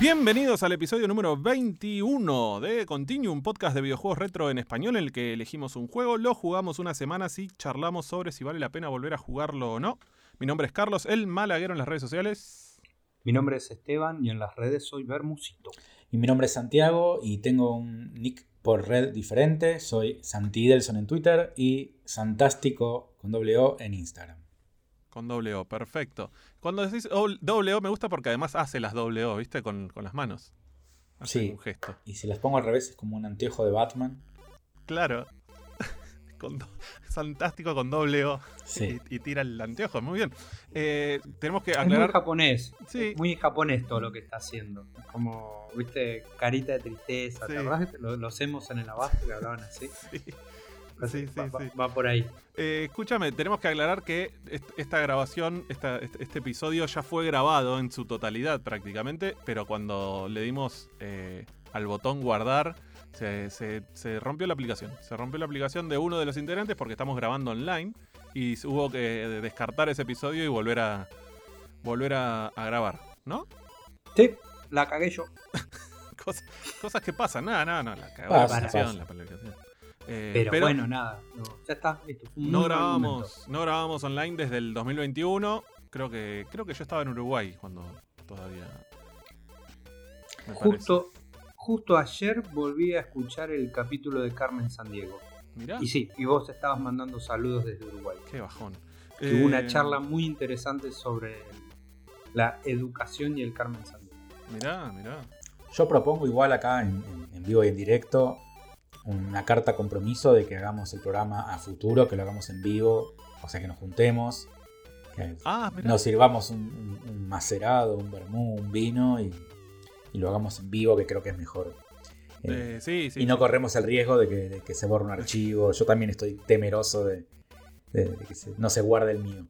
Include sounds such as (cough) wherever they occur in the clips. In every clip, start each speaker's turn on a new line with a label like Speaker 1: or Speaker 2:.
Speaker 1: Bienvenidos al episodio número 21 de Continuum, podcast de videojuegos retro en español en el que elegimos un juego, lo jugamos una semana y charlamos sobre si vale la pena volver a jugarlo o no. Mi nombre es Carlos, el malaguero en las redes sociales.
Speaker 2: Mi nombre es Esteban y en las redes soy Bermusito.
Speaker 3: Y mi nombre es Santiago y tengo un nick por red diferente. Soy Santidelson en Twitter y Santástico con doble O en Instagram.
Speaker 1: Con doble O, perfecto. Cuando decís doble O me gusta porque además hace las doble O, ¿viste? Con, con las manos. Hace
Speaker 3: Sí.
Speaker 1: un gesto.
Speaker 3: Y si las pongo al revés es como un anteojo de Batman.
Speaker 1: Claro. (laughs) Con do- Fantástico con doble O.
Speaker 3: Sí.
Speaker 1: Y, y tira el anteojo, muy bien. Eh, tenemos que
Speaker 2: Es muy
Speaker 1: aclarar.
Speaker 2: japonés.
Speaker 1: Sí.
Speaker 2: Es muy japonés todo lo que está haciendo. Como, viste, carita de tristeza.
Speaker 1: Sí.
Speaker 2: ¿Te acordás los hemos en el abasto que hablaban así? (laughs)
Speaker 1: Sí. Sí, (laughs) sí,
Speaker 2: va,
Speaker 1: sí.
Speaker 2: va por ahí.
Speaker 1: Eh, escúchame, tenemos que aclarar que est- esta grabación, esta- este este episodio ya fue grabado en su totalidad prácticamente, pero cuando le dimos eh, al botón guardar, se, se- se rompió la aplicación. Se rompió la aplicación de uno de los integrantes porque estamos grabando online y hubo que descartar ese episodio y volver a volver a, a grabar, ¿no?
Speaker 2: Sí, la cagué yo. (laughs)
Speaker 1: Cosas, cosas que pasan, nada, nada, no, la cagó la aplicación. Eh,
Speaker 2: Pero, bueno, nada. no, ya está, listo. Fue un
Speaker 1: No grabamos, no grabamos online desde el 2021. Creo que, creo que yo estaba en Uruguay cuando todavía.
Speaker 2: Justo, justo ayer volví a escuchar el capítulo de Carmen Sandiego.
Speaker 1: Mirá,
Speaker 2: Y sí, y vos estabas mandando saludos desde Uruguay.
Speaker 1: qué bajón.
Speaker 2: Que Hubo una
Speaker 1: Eh,
Speaker 2: charla muy interesante sobre la educación y el Carmen Sandiego.
Speaker 1: Mirá, mirá.
Speaker 3: Yo propongo igual acá en, en- en vivo y en directo una carta compromiso de que hagamos el programa a futuro, que lo hagamos en vivo, o sea que nos juntemos, que
Speaker 1: Ah,
Speaker 3: nos sirvamos un, un- un macerado, un vermú, un vino y, y lo hagamos en vivo, que creo que es mejor. Eh,
Speaker 1: Eh, sí, sí.
Speaker 3: y no corremos el riesgo de que, de que se borre un (laughs) archivo. Yo también estoy temeroso de, de- de que se- no se guarde el mío.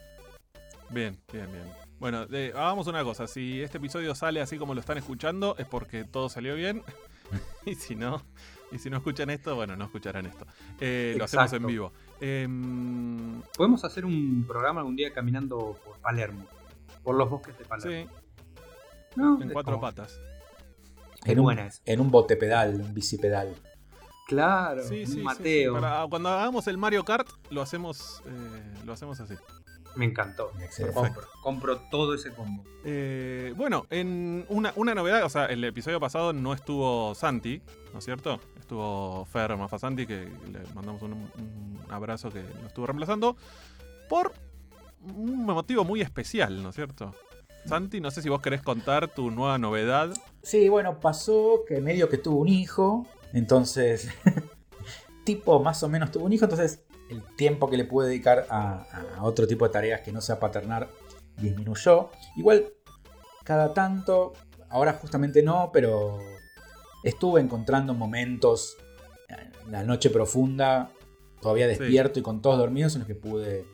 Speaker 1: Bien, bien, bien. Bueno, eh, hagamos una cosa. Si este episodio sale así como lo están escuchando, es porque todo salió bien. (laughs) y si no, (laughs) y si no escuchan esto, bueno, no escucharán esto. Eh, lo hacemos en vivo. Em,
Speaker 2: Podemos hacer un programa algún día caminando por Palermo. Por los bosques de Palermo.
Speaker 1: sí,
Speaker 2: No,
Speaker 1: en cuatro
Speaker 2: como-
Speaker 1: patas.
Speaker 3: En un, en un botepedal, un bicipedal.
Speaker 2: Claro,
Speaker 1: Sí,
Speaker 2: un
Speaker 1: sí, sí,
Speaker 2: Mateo.
Speaker 1: sí. Para- cuando hagamos el Mario Kart, lo hacemos, eh, lo hacemos así.
Speaker 2: Me encantó. Compro, compro todo ese combo.
Speaker 1: Eh, bueno, en una, una novedad, o sea, el episodio pasado no estuvo Santi, ¿no es cierto? Estuvo Fer Mafasanti, que le mandamos un, abrazo que lo estuvo reemplazando, por un motivo muy especial, ¿no es cierto? Santi, no sé si vos querés contar tu nueva novedad.
Speaker 3: Sí, bueno, pasó que medio que tuvo un hijo, entonces, (laughs) tipo más o menos tuvo un hijo, entonces el tiempo que le pude dedicar a otro tipo de tareas que no sea paternar disminuyó. Igual, cada tanto, ahora justamente no, pero estuve encontrando momentos en la noche profunda, todavía
Speaker 1: Sí.
Speaker 3: despierto y con todos dormidos, en los que pude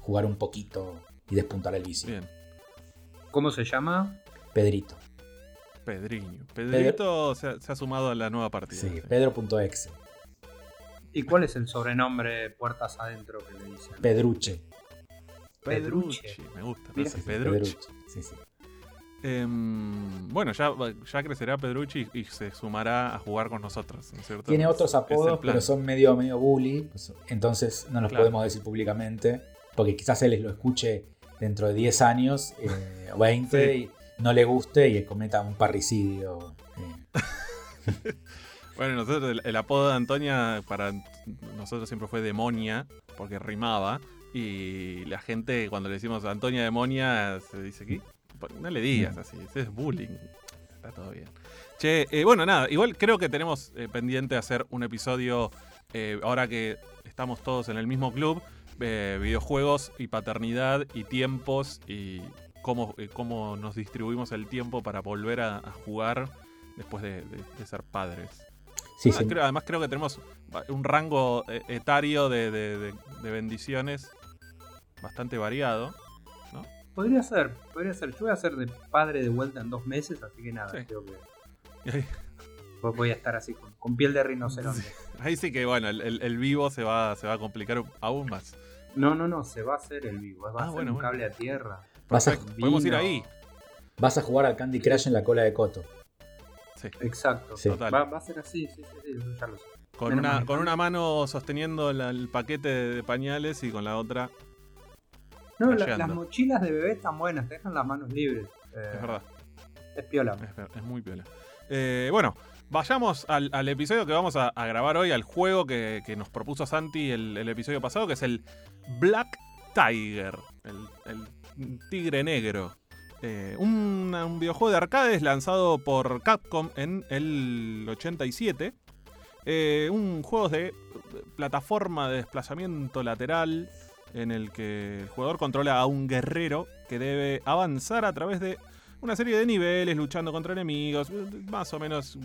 Speaker 3: jugar un poquito y despuntar el vicio.
Speaker 1: Bien,
Speaker 2: ¿Cómo se llama?
Speaker 3: Pedrito.
Speaker 1: Pedriño. Pedrito se, ha, se ha sumado a la nueva partida.
Speaker 3: Sí, pedro.exe.
Speaker 2: ¿Y cuál es el sobrenombre puertas adentro que le dicen?
Speaker 3: Pedruche.
Speaker 1: Pedrucci,
Speaker 2: Pedruche.
Speaker 1: me gusta.
Speaker 2: Mira.
Speaker 1: ese
Speaker 3: Sí, sí,
Speaker 1: Em, bueno, ya, ya crecerá Pedrucci y se sumará a jugar con nosotros.
Speaker 3: Tiene otros apodos, pero son medio, medio bully. pues, entonces no los
Speaker 1: Claro.
Speaker 3: podemos decir públicamente. Porque quizás él lo escuche dentro de 10 años eh, o 20
Speaker 1: Sí.
Speaker 3: y no le guste y cometa un parricidio. eh. (laughs)
Speaker 1: Bueno, nosotros, el, el apodo de Antonia para nosotros siempre fue Demonia, porque rimaba. Y la gente, cuando le decimos Antonia Demonia, se dice que no le digas
Speaker 3: Mm.
Speaker 1: así, ese es bullying. Está todo bien. Che, eh, bueno, nada, igual creo que tenemos eh, pendiente hacer un episodio eh, ahora que estamos todos en el mismo club, eh, videojuegos y paternidad y tiempos y cómo, eh, cómo nos distribuimos el tiempo para volver a, a jugar después de, de- de ser padres.
Speaker 3: Sí,
Speaker 1: Ah,
Speaker 3: sí.
Speaker 1: creo- además creo que tenemos un rango etario de, de- de- de bendiciones bastante variado.
Speaker 2: Podría ser, podría ser. Yo voy a ser de padre de vuelta en dos meses, así que nada,
Speaker 1: Sí.
Speaker 2: creo que. Pues voy a estar así con, con piel de rinoceronte.
Speaker 1: Ahí sí que, bueno, el, el- el vivo se va, se va a complicar aún más.
Speaker 2: No, no, no, se va a hacer el vivo. Va
Speaker 1: Ah,
Speaker 2: a ser
Speaker 1: bueno,
Speaker 2: un
Speaker 1: bueno.
Speaker 2: cable a tierra.
Speaker 3: Vas a,
Speaker 1: Podemos ir ahí.
Speaker 3: vas a jugar al Candy Crush en la cola de Coto.
Speaker 1: Sí,
Speaker 2: Exacto.
Speaker 3: Sí.
Speaker 1: Total.
Speaker 2: Va, va a ser así, sí, sí, sí, ya lo sé.
Speaker 1: con una, con una mano sosteniendo la- el paquete de pañales y con la otra,
Speaker 2: No, la- las mochilas de bebé están buenas, te dejan las manos libres. Eh,
Speaker 1: es verdad.
Speaker 2: Es piola.
Speaker 1: Es, muy piola. Eh, bueno, vayamos al, al episodio que vamos a, a grabar hoy, al juego que, que nos propuso Santi el, el episodio pasado, que es el Black Tiger, el, el tigre negro. Eh, un, un videojuego de arcades lanzado por Capcom en el 87. Eh, un juego de plataforma de desplazamiento lateral en el que el jugador controla a un guerrero que debe avanzar a través de una serie de niveles luchando contra enemigos. Más o menos,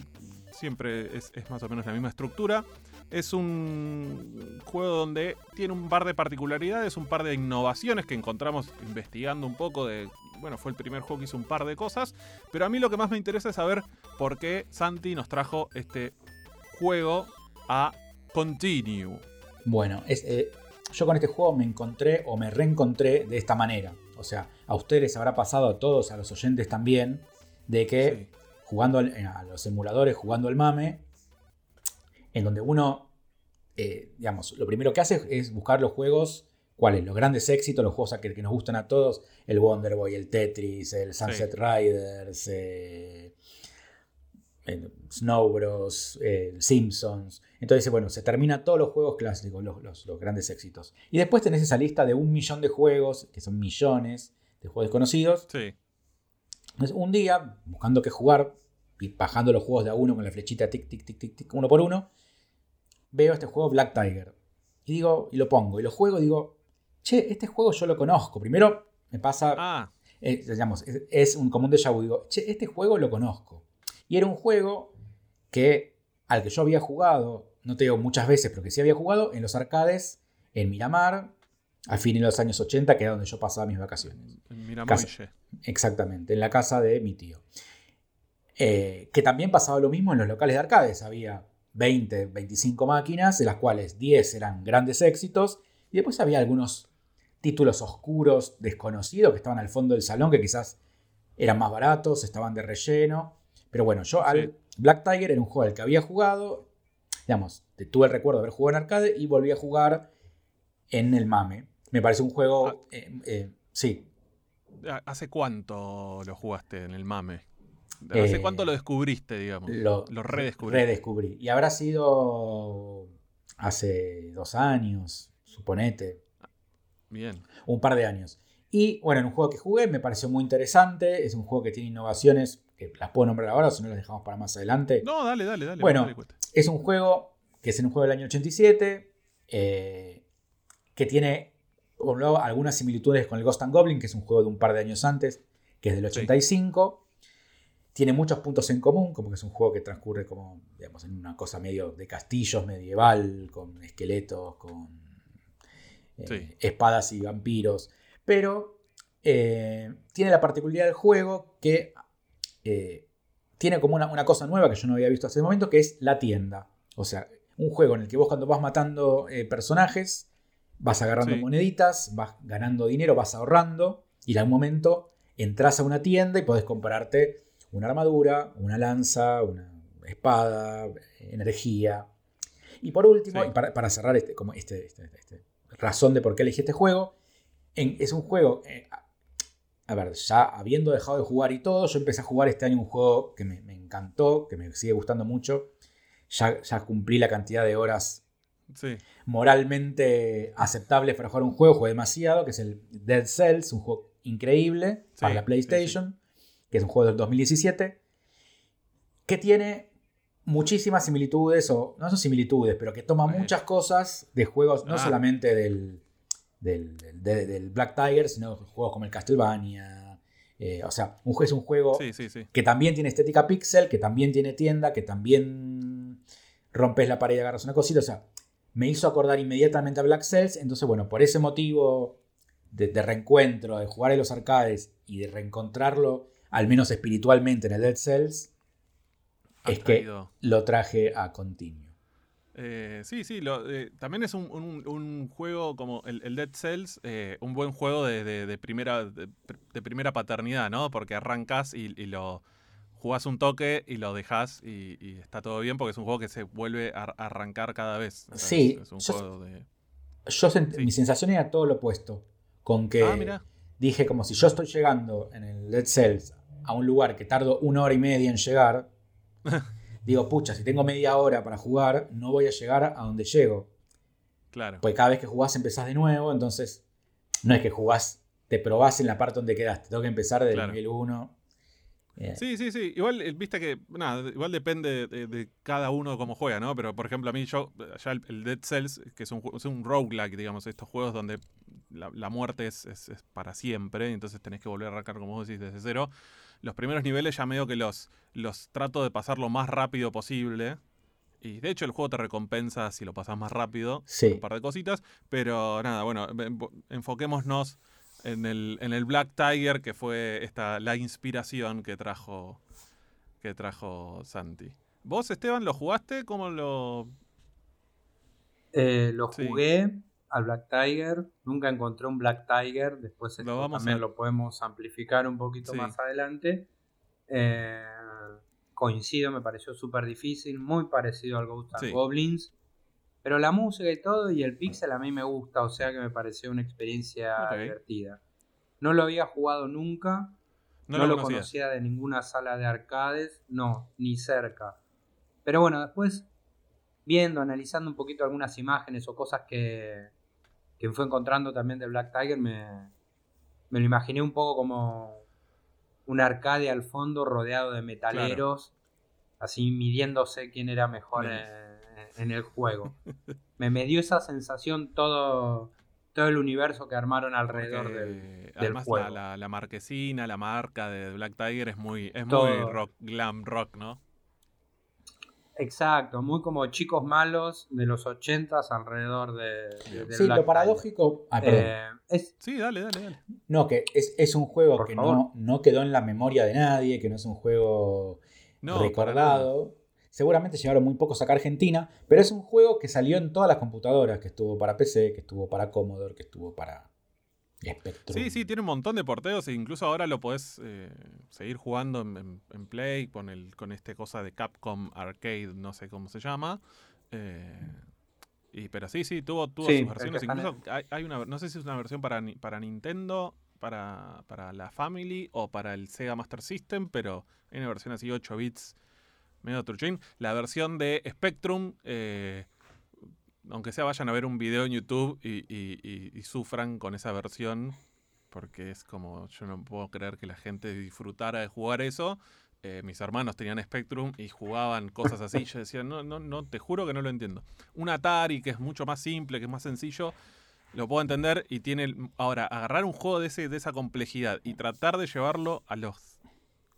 Speaker 1: siempre es, más o menos la misma estructura. Es un juego donde tiene un par de particularidades, un par de innovaciones que encontramos investigando un poco. Bueno, fue el primer juego que hizo un par de cosas, pero a mí lo que más me interesa es saber por qué Santi nos trajo este juego a Continue.
Speaker 3: Bueno, es, eh, yo con este juego me encontré o me reencontré de esta manera. O sea, a ustedes habrá pasado, a todos, a los oyentes también, de que
Speaker 1: Sí.
Speaker 3: jugando al- a los emuladores, jugando al mame, en donde uno, eh, digamos, lo primero que hace es buscar los juegos, ¿cuáles? Los grandes éxitos, los juegos que, que nos gustan a todos, el Wonder Boy, el Tetris, el Sunset Riders, eh, Snow Bros, eh, Simpsons. Entonces, bueno, se termina todos los juegos clásicos, los, los- los grandes éxitos. Y después tenés esa lista de un millón de juegos, que son millones de juegos desconocidos,
Speaker 1: Sí.
Speaker 3: entonces, un día, buscando qué jugar, y bajando los juegos de a uno con la flechita tic, tic, tic, tic, tic, uno por uno, veo este juego Black Tiger. Y digo, y lo pongo, y lo juego y digo, che, este juego yo lo conozco. Primero me pasa,
Speaker 1: Ah,
Speaker 3: eh, digamos, es, es un común déjà vu. Digo, che, este juego lo conozco. Y era un juego que, al que yo había jugado, no te digo muchas veces, pero que sí había jugado en los arcades, en Miramar, a fines de los años 80, que era donde yo pasaba mis vacaciones.
Speaker 1: mira,
Speaker 3: Casa.
Speaker 1: Moille.
Speaker 3: Exactamente, en la casa de mi tío. Eh, que también pasaba lo mismo en los locales de arcades. Había 20, 25 máquinas, de las cuales 10 eran grandes éxitos, y después había algunos títulos oscuros, desconocidos, que estaban al fondo del salón, que quizás eran más baratos, estaban de relleno. Pero bueno, yo al
Speaker 1: Sí.
Speaker 3: Black Tiger era un juego al que había jugado, digamos, tuve el recuerdo de haber jugado en arcade y volví a jugar en el MAME. Me parece un juego,
Speaker 1: Ah.
Speaker 3: eh, eh, sí,
Speaker 1: ¿Hace cuánto lo jugaste en el mame? ¿Hace
Speaker 3: Eh,
Speaker 1: cuánto lo descubriste, digamos?
Speaker 3: lo,
Speaker 1: Lo redescubrí.
Speaker 3: redescubrí. Y habrá sido hace dos años, suponete,
Speaker 1: Bien.
Speaker 3: un par de años. Y bueno, en un juego que jugué me pareció muy interesante. Es un juego que tiene innovaciones que las puedo nombrar ahora, o si no las dejamos para más adelante.
Speaker 1: No, dale, dale, dale.
Speaker 3: Bueno.
Speaker 1: dale.
Speaker 3: Es un juego que es en un juego del año 87, eh, que tiene por un lado, algunas similitudes con el Ghost and Goblin, que es un juego de un par de años antes, que es del 85. Tiene muchos puntos en común, como que es un juego que transcurre como, digamos, en una cosa medio de castillos medieval, con esqueletos, con eh,
Speaker 1: Sí.
Speaker 3: espadas y vampiros. Pero eh, tiene la particularidad del juego que eh, tiene como una, una cosa nueva que yo no había visto hasta ese momento, que es la tienda. O sea, un juego en el que vos cuando vas matando eh, personajes, vas agarrando
Speaker 1: Sí.
Speaker 3: moneditas, vas ganando dinero, vas ahorrando, y en algún momento entras a una tienda y podés comprarte una armadura, una lanza, una espada, energía. Y por último,
Speaker 1: Sí.
Speaker 3: y para, para cerrar este, como este, este- este- razón de por qué elegí este juego, en- es un juego, eh, a- ver, ya habiendo dejado de jugar y todo, yo empecé a jugar este año un juego que me, me encantó, que me sigue gustando mucho. Ya, ya cumplí la cantidad de horas
Speaker 1: Sí.
Speaker 3: moralmente aceptables para jugar un juego, jugué demasiado, que es el Dead Cells, un juego increíble
Speaker 1: Sí,
Speaker 3: para la
Speaker 1: sí,
Speaker 3: PlayStation, que es un juego del 2017, que tiene muchísimas similitudes, o no son similitudes, pero que toma muchas cosas de juegos, no
Speaker 1: Ah.
Speaker 3: solamente del, del, del- de- del Black Tiger, sino juegos como el Castlevania. eh, o sea, un, es un juego
Speaker 1: Sí, sí, sí.
Speaker 3: que también tiene estética pixel, que también tiene tienda, que también rompes la pared y agarras una cosita. O sea, me hizo acordar inmediatamente a Black Cells. Entonces, bueno, por ese motivo de, de reencuentro, de jugar en los arcades y de reencontrarlo, al menos espiritualmente, en el Dead Cells, es que lo traje a continuo.
Speaker 1: Eh, sí, sí, lo- eh, también es un, un- un juego como el, el Dead Cells, eh, un buen juego de, de- de primera, de, de primera paternidad, ¿no? Porque arrancas y, y lo jugás un toque y lo dejas y, y está todo bien porque es un juego que se vuelve a, a arrancar cada vez. O sea,
Speaker 3: Sí,
Speaker 1: es, es un
Speaker 3: yo-
Speaker 1: juego de...
Speaker 3: Yo sent-
Speaker 1: Sí.
Speaker 3: Mi sensación era todo lo opuesto. Con que
Speaker 1: Ah,
Speaker 3: dije como si yo estoy llegando en el Dead Cells a un lugar que tardo una hora y media en llegar, (laughs) digo, pucha, si tengo media hora para jugar, no voy a llegar a donde llego.
Speaker 1: Claro.
Speaker 3: Porque cada vez que jugás empezás de nuevo, entonces no es que jugás, te probás en la parte donde quedaste, tengo que empezar del
Speaker 1: Claro.
Speaker 3: nivel 1. Eh,
Speaker 1: Sí, sí, sí. Igual, eh, viste que, nada, igual depende de, de cada uno cómo juega, ¿no? Pero, por ejemplo, a mí, yo, ya el, el Dead Cells, que es un, es un roguelike, digamos, estos juegos donde la, la muerte es, es- es para siempre, entonces tenés que volver a arrancar, como vos decís, desde cero. Los primeros niveles ya medio que los, los trato de pasar lo más rápido posible. Y de hecho el juego te recompensa si lo pasas más rápido.
Speaker 3: Sí.
Speaker 1: Un par de cositas. Pero nada, bueno, en- enfoquémonos en el, en el Black Tiger, que fue esta, la inspiración que trajo, que trajo Santi. ¿Vos, Esteban, lo jugaste? ¿Cómo lo...?
Speaker 2: Eh, lo
Speaker 1: Sí.
Speaker 2: Al Black Tiger, nunca encontré un Black Tiger, después
Speaker 1: Lo vamos
Speaker 2: también
Speaker 1: a-
Speaker 2: lo podemos amplificar un poquito
Speaker 1: Sí.
Speaker 2: más adelante. Eh, coincido, me pareció súper difícil, muy parecido al Ghost and
Speaker 1: Sí.
Speaker 2: Goblins, pero la música y todo y el pixel a mí me gusta, o sea que me pareció una experiencia divertida. No lo había jugado nunca,
Speaker 1: No,
Speaker 2: no,
Speaker 1: lo
Speaker 2: conocía de ninguna sala de arcades, no, ni cerca. Pero bueno, después viendo, analizando un poquito algunas imágenes o cosas que, que fue encontrando también de Black Tiger, me, me lo imaginé un poco como un arcade al fondo rodeado de metaleros, así midiéndose quién era mejor en, en el juego. (laughs) me, me dio esa sensación todo, todo el universo que armaron alrededor
Speaker 1: Porque,
Speaker 2: del,
Speaker 1: además
Speaker 2: juego.
Speaker 1: La, la- la marquesina, la marca de Black Tiger es muy, es muy rock, glam rock, ¿no?
Speaker 2: Exacto, muy como chicos malos de los ochentas alrededor de, de-
Speaker 3: sí,
Speaker 2: Black
Speaker 3: lo paradójico. Ah.
Speaker 2: Eh, es,
Speaker 1: Sí, dale, dale, dale.
Speaker 3: No, que es, es un juego
Speaker 2: Por
Speaker 3: que no, no quedó en la memoria de nadie, que no es un juego
Speaker 1: No,
Speaker 3: recordado. Seguramente llegaron muy pocos acá a Argentina, pero es un juego que salió en todas las computadoras, que estuvo para PC, que estuvo para Commodore, que estuvo para Spectrum.
Speaker 1: Sí, sí, tiene un montón de porteos e incluso ahora lo podés eh, seguir jugando en, en- en Play con el con este cosa de Capcom Arcade, no sé cómo se llama. Eh, y, pero sí, sí, tuvo, tuvo
Speaker 2: Sí,
Speaker 1: sus versiones. Incluso hay, hay una, no sé si es una versión para, para Nintendo, para, para la Family o para el Sega Master System, pero hay una versión así 8 bits medio truchín. La versión de Spectrum, eh, aunque sea vayan a ver un video en YouTube y, y- y- sufran con esa versión, porque es como, yo no puedo creer que la gente disfrutara de jugar eso. Eh, mis hermanos tenían Spectrum y jugaban cosas así. Yo decía, no, no, no, te juro que no lo entiendo. Un Atari que es mucho más simple, que es más sencillo, lo puedo entender y tiene... Ahora, agarrar un juego de, ese, de esa complejidad y tratar de llevarlo a los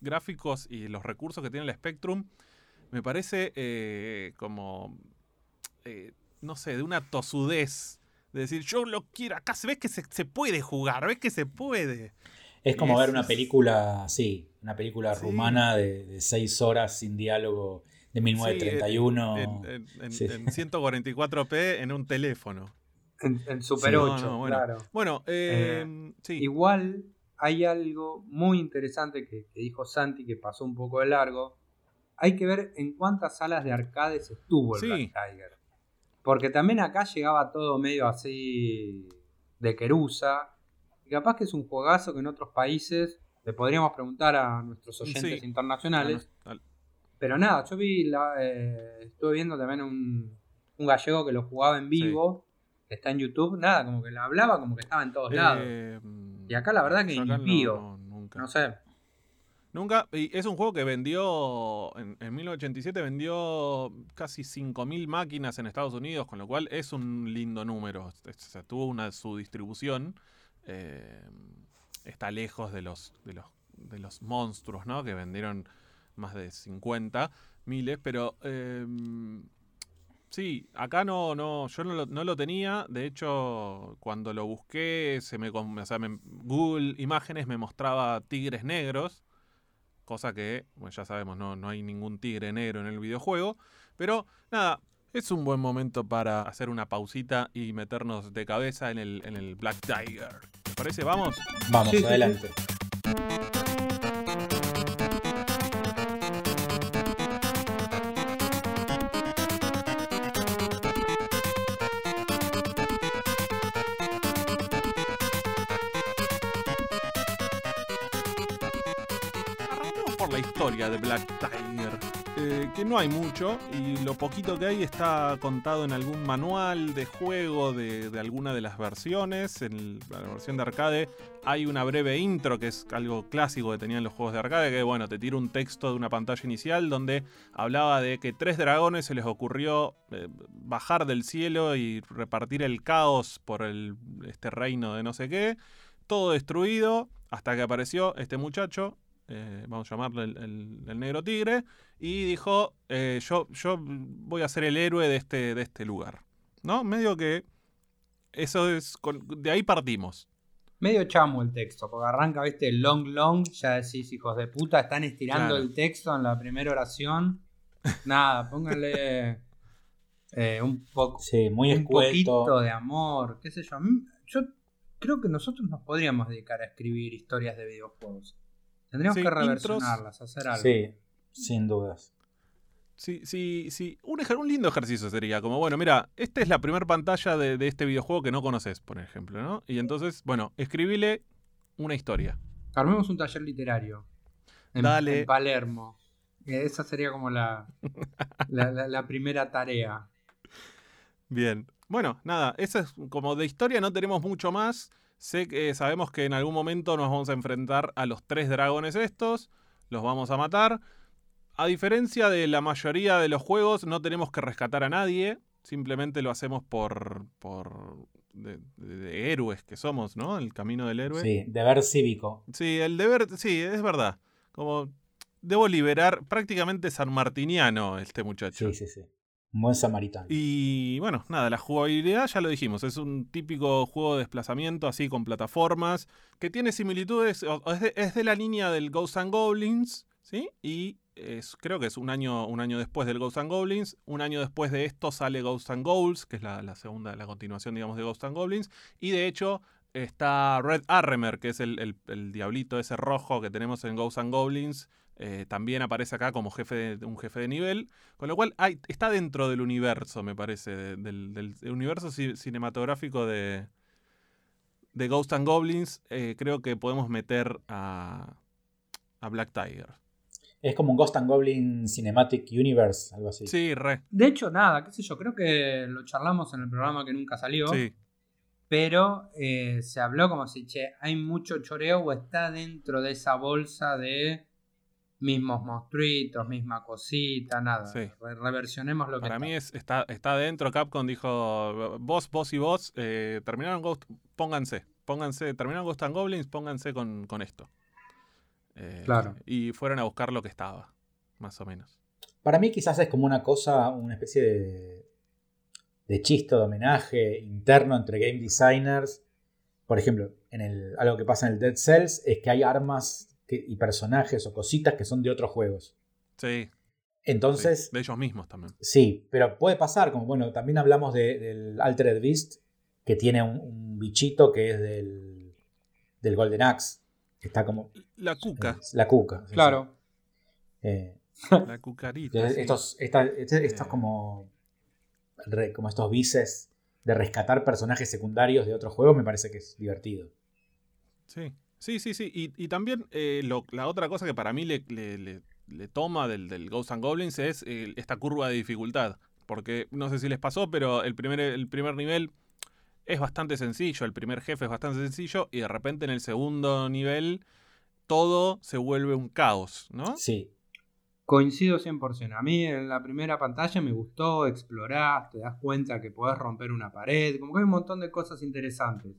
Speaker 1: gráficos y los recursos que tiene el Spectrum, me parece eh, como, eh, no sé, de una tosudez. De decir, yo lo quiero, acá se ves que se, se puede jugar, ves que se puede.
Speaker 3: Es como ver una película, sí, una película
Speaker 1: Sí.
Speaker 3: rumana de, de seis horas sin diálogo de 1931.
Speaker 1: En, en- en-
Speaker 3: Sí.
Speaker 1: en 144p en un teléfono.
Speaker 2: en, en Super
Speaker 1: Sí, no,
Speaker 2: 8,
Speaker 1: no, bueno.
Speaker 2: claro.
Speaker 1: Bueno, eh, sí.
Speaker 2: Igual hay algo muy interesante que, que dijo Santi que pasó un poco de largo. Hay que ver en cuántas salas de arcades estuvo el
Speaker 1: Sí.
Speaker 2: Black Tiger. Porque también acá llegaba todo medio así de querusa. Y capaz que es un juegazo que en otros países le podríamos preguntar a nuestros oyentes
Speaker 1: Sí.
Speaker 2: internacionales.
Speaker 1: Al-
Speaker 2: Pero nada, yo vi la, eh, estuve viendo también un, un gallego que lo jugaba en vivo, que está en YouTube, nada, como que la hablaba como que estaba en todos lados.
Speaker 1: eh,
Speaker 2: Y acá la verdad que pío.
Speaker 1: no, nunca.
Speaker 2: No sé.
Speaker 1: Nunca, y es un juego que vendió, en, en 1987 vendió casi 5.000 máquinas en Estados Unidos, con lo cual es un lindo número. Sea, tuvo una su distribución. eh, está lejos de los, de los, de los monstruos, ¿no? Que vendieron más de 50 miles, pero eh, sí, acá no, no, yo no lo, tenía. De hecho, cuando lo busqué, se me, o sea, me- Google Imágenes me mostraba tigres negros. Cosa que, bueno, ya sabemos, no, no hay ningún tigre negro en el videojuego. Pero nada, es un buen momento para hacer una pausita y meternos de cabeza en el, en el Black Tiger. ¿Te parece? ¿Vamos?
Speaker 3: Vamos,
Speaker 2: Sí, sí, sí.
Speaker 1: De Black Tiger. eh, que no hay mucho y lo poquito que hay está contado en algún manual de juego de, alguna de las versiones. En la versión de arcade hay una breve intro que es algo clásico que tenían los juegos de arcade, que bueno, te tira un texto de una pantalla inicial donde hablaba de que tres dragones se les ocurrió eh, bajar del cielo y repartir el caos por el, este reino de no sé qué. Todo destruido hasta que apareció este muchacho, eh, vamos a llamarle el, el- el negro tigre, y dijo, eh, yo, yo voy a ser el héroe de este, de este lugar. ¿No? Medio que eso es, con- de ahí partimos.
Speaker 2: Medio chamo el texto, porque arranca, viste, el long long, ya decís, hijos de puta, están estirando
Speaker 1: Claro.
Speaker 2: el texto en la primera oración. Nada, pónganle (laughs) eh, un poco
Speaker 3: Sí, muy
Speaker 2: un poquito
Speaker 3: escueto.
Speaker 2: de amor, qué sé yo. Yo creo que nosotros nos podríamos dedicar a escribir historias de videojuegos. Tendríamos
Speaker 1: Sí,
Speaker 2: que
Speaker 1: intros.
Speaker 2: reversionarlas, hacer algo.
Speaker 3: Sí, sin dudas.
Speaker 1: Sí, sí, sí. Un, ejer- un lindo ejercicio sería, como, bueno, mira, esta es la primera pantalla de, de este videojuego que no conoces, por ejemplo, ¿no? Y entonces, bueno, escribile una historia.
Speaker 2: Armemos un taller literario en,
Speaker 1: Dale.
Speaker 2: en Palermo. Eh, Esa sería como la, la, la- la primera tarea.
Speaker 1: Bien. Bueno, nada, eso es como de historia no tenemos mucho más. Sé que sabemos que en algún momento nos vamos a enfrentar a los tres dragones estos, los vamos a matar. A diferencia de la mayoría de los juegos, no tenemos que rescatar a nadie, simplemente lo hacemos por por de, de- de héroes que somos, ¿no? El camino del héroe.
Speaker 3: Sí, deber cívico.
Speaker 1: Sí, el deber, sí, es verdad. Como debo liberar prácticamente sanmartiniano este muchacho.
Speaker 3: Sí, sí, sí. Buen samaritano.
Speaker 1: Y bueno, nada, la jugabilidad ya lo dijimos, es un típico juego de desplazamiento así con plataformas que tiene similitudes, es de, la línea del Ghosts and Goblins, ¿sí? Y es, creo que es un año, un año después del Ghosts and Goblins, un año después de esto sale Ghosts and Goals, que es la, segunda, la continuación, digamos, de Ghosts and Goblins, y de hecho está Red Arremer, que es el, el- el diablito ese rojo que tenemos en Ghosts and Goblins, eh, también aparece acá como jefe de, un jefe de nivel. Con lo cual hay- está dentro del universo, me parece, de- del, del universo ci- cinematográfico de, de Ghost and Goblins. eh, creo que podemos meter a, a Black Tiger.
Speaker 3: Es como un Ghost and Goblin Cinematic Universe, algo así.
Speaker 1: Sí, re.
Speaker 2: De hecho, nada, qué sé yo, creo que lo charlamos en el programa que nunca salió.
Speaker 1: Sí,
Speaker 2: Pero eh, se habló como si, che, hay mucho choreo o está dentro de esa bolsa de mismos monstruitos, misma cosita, nada.
Speaker 1: Sí.
Speaker 2: Re- reversionemos lo que
Speaker 1: para
Speaker 2: está.
Speaker 1: mí es, está, está dentro. Capcom dijo: Vos, vos y vos, eh, terminaron Ghost. Pónganse, pónganse. Terminaron Ghost and Goblins, pónganse con, con esto. Eh,
Speaker 2: Claro.
Speaker 1: Y fueron a buscar lo que estaba, más o menos.
Speaker 3: Para mí quizás es como una cosa, una especie de, de chiste, de homenaje interno entre game designers. Por ejemplo, en el, algo que pasa en el Dead Cells es que hay armas que- y personajes o cositas que son de otros juegos.
Speaker 1: Sí,
Speaker 3: Entonces,
Speaker 1: sí, de ellos mismos también.
Speaker 3: Sí, pero puede pasar, como bueno, también hablamos de- del Altered Beast, que tiene un, un bichito que es del, del Golden Axe, que está como
Speaker 1: La cuca,
Speaker 3: es la cuca. sí,
Speaker 2: Claro.
Speaker 3: sí. Eh,
Speaker 1: la (laughs) cucarita.
Speaker 3: entonces,
Speaker 1: sí.
Speaker 3: estos, esta- este- estos
Speaker 1: Eh.
Speaker 3: como, re- como estos vices de rescatar personajes secundarios de otros juegos me parece que es divertido.
Speaker 1: Sí, sí, sí, sí. Y, y también eh, lo- la otra cosa que para mí le, le- le- le toma del, del Ghosts and Goblins es eh, esta curva de dificultad. Porque no sé si les pasó, pero el primer, el primer nivel es bastante sencillo, el primer jefe es bastante sencillo y de repente en el segundo nivel todo se vuelve un caos, ¿no?
Speaker 3: Sí,
Speaker 2: Coincido 100%. A mí en la primera pantalla me gustó, explorás, te das cuenta que podés romper una pared, como que hay un montón de cosas interesantes.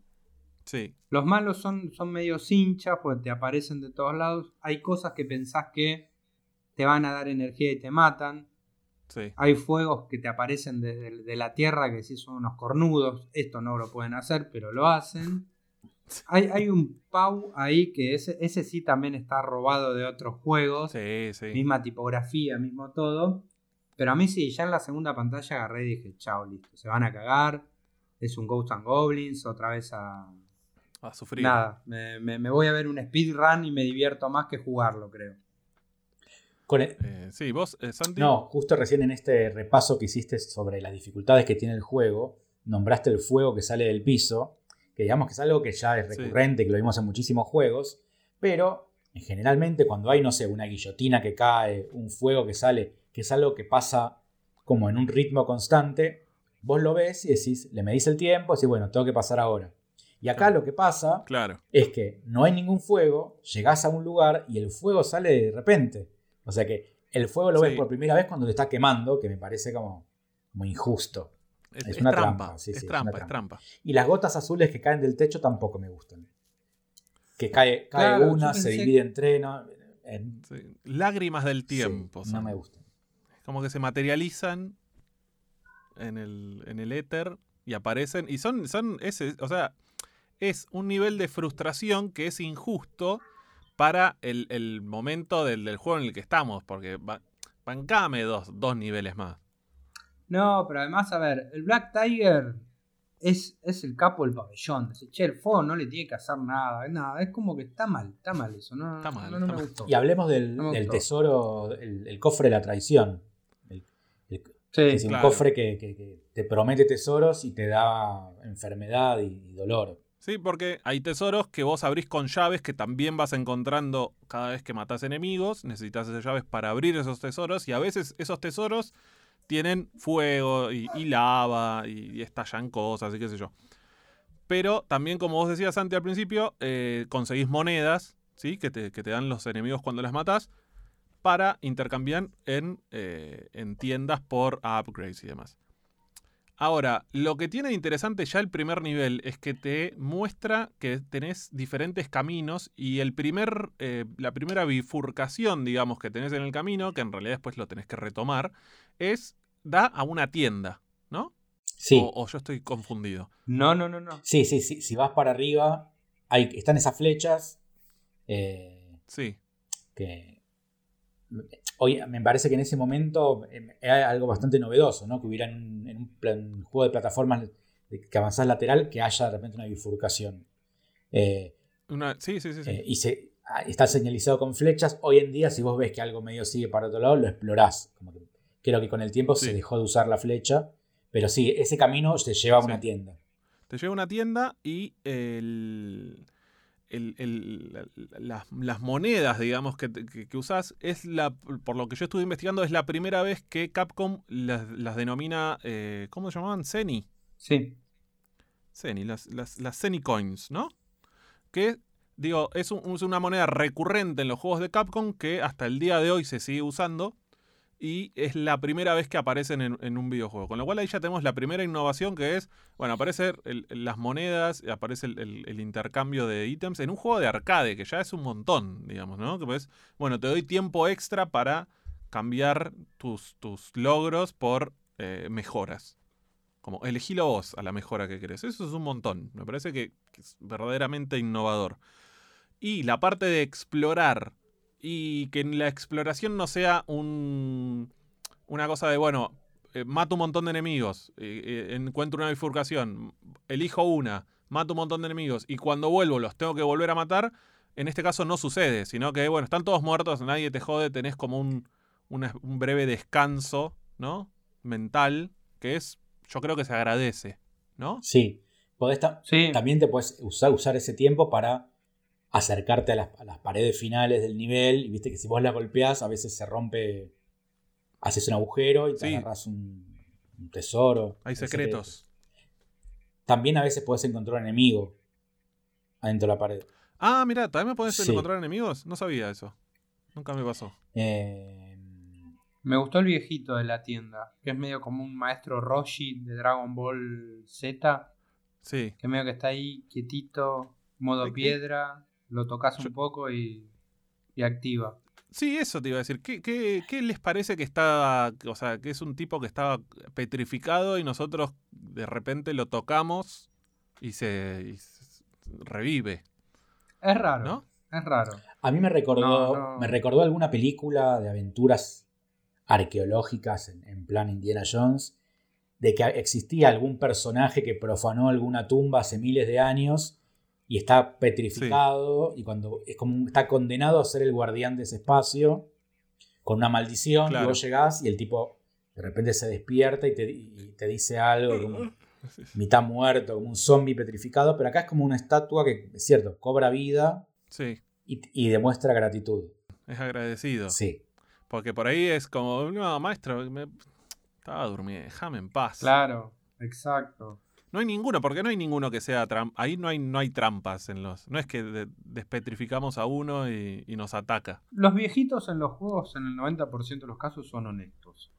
Speaker 1: Sí,
Speaker 2: Los malos son, son medio hinchas, pues te aparecen de todos lados. Hay cosas que pensás que te van a dar energía y te matan.
Speaker 1: sí.
Speaker 2: Hay fuegos que te aparecen desde de la tierra que sí son unos cornudos. Esto no lo pueden hacer, pero lo hacen. Hay, hay un Pau ahí que ese, ese sí también está robado de otros juegos.
Speaker 1: Sí, sí.
Speaker 2: Misma tipografía, mismo todo. Pero a mí sí, ya en la segunda pantalla agarré y dije, chao, listo. Se van a cagar. Es un Ghost and Goblins, otra vez a.
Speaker 1: A sufrir.
Speaker 2: Nada, me, me- me voy a ver un speedrun y me divierto más que jugarlo, creo.
Speaker 3: Con el-
Speaker 1: Eh, sí, vos, eh, Santi.
Speaker 3: No, justo recién en este repaso que hiciste sobre las dificultades que tiene el juego, nombraste el fuego que sale del piso, que digamos que es algo que ya es
Speaker 1: Sí.
Speaker 3: recurrente, que lo vimos en muchísimos juegos, pero en generalmente cuando hay, no sé, una guillotina que cae, un fuego que sale, que es algo que pasa como en un ritmo constante, vos lo ves y decís, le medís el tiempo, y decís, bueno, tengo que pasar ahora. Y acá
Speaker 1: Claro.
Speaker 3: lo que pasa
Speaker 1: Claro.
Speaker 3: es que no hay ningún fuego, llegás a un lugar y el fuego sale de repente. O sea que el fuego lo ves por primera vez cuando te está quemando, que me parece como, como injusto.
Speaker 1: Es,
Speaker 3: Es
Speaker 1: es
Speaker 3: una
Speaker 1: trampa.
Speaker 3: trampa, sí,
Speaker 1: es
Speaker 3: sí, es
Speaker 1: trampa, es trampa.
Speaker 3: Y las gotas azules que caen del techo tampoco me gustan. Que cae, cae
Speaker 2: Claro,
Speaker 3: una, se divide en tres, no, en-
Speaker 1: Sí. Lágrimas del tiempo.
Speaker 3: sí, no me gustan.
Speaker 1: Como que se materializan en el, en el éter y aparecen. Y son, son ese, o sea, es un nivel de frustración que es injusto para el, el momento del, del juego en el que estamos. Porque ba- bancame dos, dos niveles más.
Speaker 2: No, pero además, a ver, el Black Tiger es, es el capo del pabellón. Dice, che, el fuego no le tiene que hacer nada. Nada, es como que está mal, está mal eso. No,
Speaker 1: Está mal,
Speaker 2: no, no
Speaker 1: está
Speaker 2: me
Speaker 1: mal.
Speaker 2: gustó.
Speaker 3: Y hablemos del,
Speaker 2: No
Speaker 3: del tesoro, el, el cofre de la traición. El- el-
Speaker 2: Sí,
Speaker 3: es un
Speaker 1: claro.
Speaker 3: cofre que, que- que te promete tesoros y te da enfermedad y, y dolor.
Speaker 1: Sí, porque hay tesoros que vos abrís con llaves que también vas encontrando cada vez que matás enemigos. Necesitas esas llaves para abrir esos tesoros. Y a veces esos tesoros tienen fuego y, lava y, y estallan cosas y qué sé yo. Pero también, como vos decías antes al principio, eh, conseguís monedas, ¿sí? Que te, que te dan los enemigos cuando las matás, para intercambiar en, eh, en tiendas por upgrades y demás. Ahora, lo que tiene de interesante ya el primer nivel es que te muestra que tenés diferentes caminos y el primer, eh, la primera bifurcación, digamos, que tenés en el camino, que en realidad después lo tenés que retomar, es da a una tienda, ¿no?
Speaker 3: Sí,
Speaker 1: O, o yo estoy confundido.
Speaker 2: No, no, no, no.
Speaker 3: sí, sí, sí. Si vas para arriba, hay, están esas flechas eh,
Speaker 1: Sí,
Speaker 3: que... Hoy me parece que en ese momento eh, era algo bastante novedoso, ¿no? Que hubiera en, un- en un, plan- juego de plataformas de- que avanzás lateral, que haya de repente una bifurcación. Eh,
Speaker 1: una, sí, sí, sí. sí.
Speaker 3: Eh, y se, ah, está señalizado con flechas. Hoy en día, si vos ves que algo medio sigue para otro lado, lo explorás. Como que, creo que con el tiempo
Speaker 1: Sí.
Speaker 3: se dejó de usar la flecha. Pero sí, ese camino te lleva a una
Speaker 1: Sí.
Speaker 3: tienda.
Speaker 1: Te lleva a una tienda y el, el- el- la- las, monedas, digamos, que, que, que usás, es la, por lo que yo estuve investigando, es la primera vez que Capcom las, las denomina, eh, ¿cómo se llamaban? Ceni.
Speaker 2: Sí.
Speaker 1: Ceni, las, las, las Ceni Coins, ¿no? Que, digo, es, un- es una moneda recurrente en los juegos de Capcom que hasta el día de hoy se sigue usando y es la primera vez que aparecen en, un videojuego. Con lo cual ahí ya tenemos la primera innovación que es, bueno, aparecen las monedas, aparece el intercambio de ítems en un juego de arcade, que ya es un montón, digamos, ¿no? Que pues, bueno, te doy tiempo extra para cambiar tus, tus logros por eh, mejoras. Como elegílo vos a la mejora que querés. Eso es un montón. Me parece que, que es verdaderamente innovador. Y la parte de explorar y que la exploración no sea un, una cosa de, bueno, eh, mato un montón de enemigos, eh, eh, encuentro una bifurcación, elijo una, mato un montón de enemigos y cuando vuelvo los tengo que volver a matar. En este caso no sucede, sino que, bueno, están todos muertos, nadie te jode, tenés como un, una- un breve descanso, ¿no? Mental, que es, yo creo que se agradece, ¿no?
Speaker 3: Sí. Podés ta-
Speaker 2: Sí.
Speaker 3: También te puedes usar, usar ese tiempo para acercarte a las, a las paredes finales del nivel. Y viste que si vos la golpeás, a veces se rompe. Haces un agujero y te
Speaker 1: Sí.
Speaker 3: agarras un, un tesoro.
Speaker 1: Hay secretos.
Speaker 3: También a veces podés encontrar un enemigo adentro de la pared.
Speaker 1: Ah, mira, ¿también me podés
Speaker 3: Sí.
Speaker 1: encontrar enemigos? No sabía eso. Nunca me pasó.
Speaker 3: Eh,
Speaker 2: Me gustó el viejito de la tienda, que es medio como un maestro Roshi de Dragon Ball Z,
Speaker 1: Sí.
Speaker 2: que medio que está ahí quietito, modo piedra, lo tocas un poco y, y activa.
Speaker 1: Sí, eso te iba a decir. ¿Qué, qué, qué les parece que está, o sea, que es un tipo que estaba petrificado y nosotros de repente lo tocamos y se, y se- revive,
Speaker 2: Es raro.
Speaker 1: ¿no?
Speaker 2: Es raro.
Speaker 3: A mí me recordó,
Speaker 2: No, no.
Speaker 3: me recordó alguna película de aventuras arqueológicas en, en plan Indiana Jones, de que existía algún personaje que profanó alguna tumba hace miles de años y está petrificado y cuando es como un- está condenado a ser el guardián de ese espacio con una maldición
Speaker 1: Claro.
Speaker 3: y vos llegás y el tipo de repente se despierta y te, y te dice algo como (laughs) mitad muerto, como un zombie petrificado, pero acá es como una estatua que, es cierto, cobra vida
Speaker 1: Sí,
Speaker 3: y, y demuestra gratitud.
Speaker 1: es agradecido.
Speaker 3: Sí.
Speaker 1: Porque por ahí es como, no, maestro, me... estaba durmiendo, déjame en paz.
Speaker 2: Claro, exacto.
Speaker 1: No hay ninguno, porque no hay ninguno que sea trampa. Ahí no hay, no hay trampas en los. No es que de- despetrificamos a uno y, y nos ataca.
Speaker 2: Los viejitos en los juegos, en el 90% de los casos, son honestos.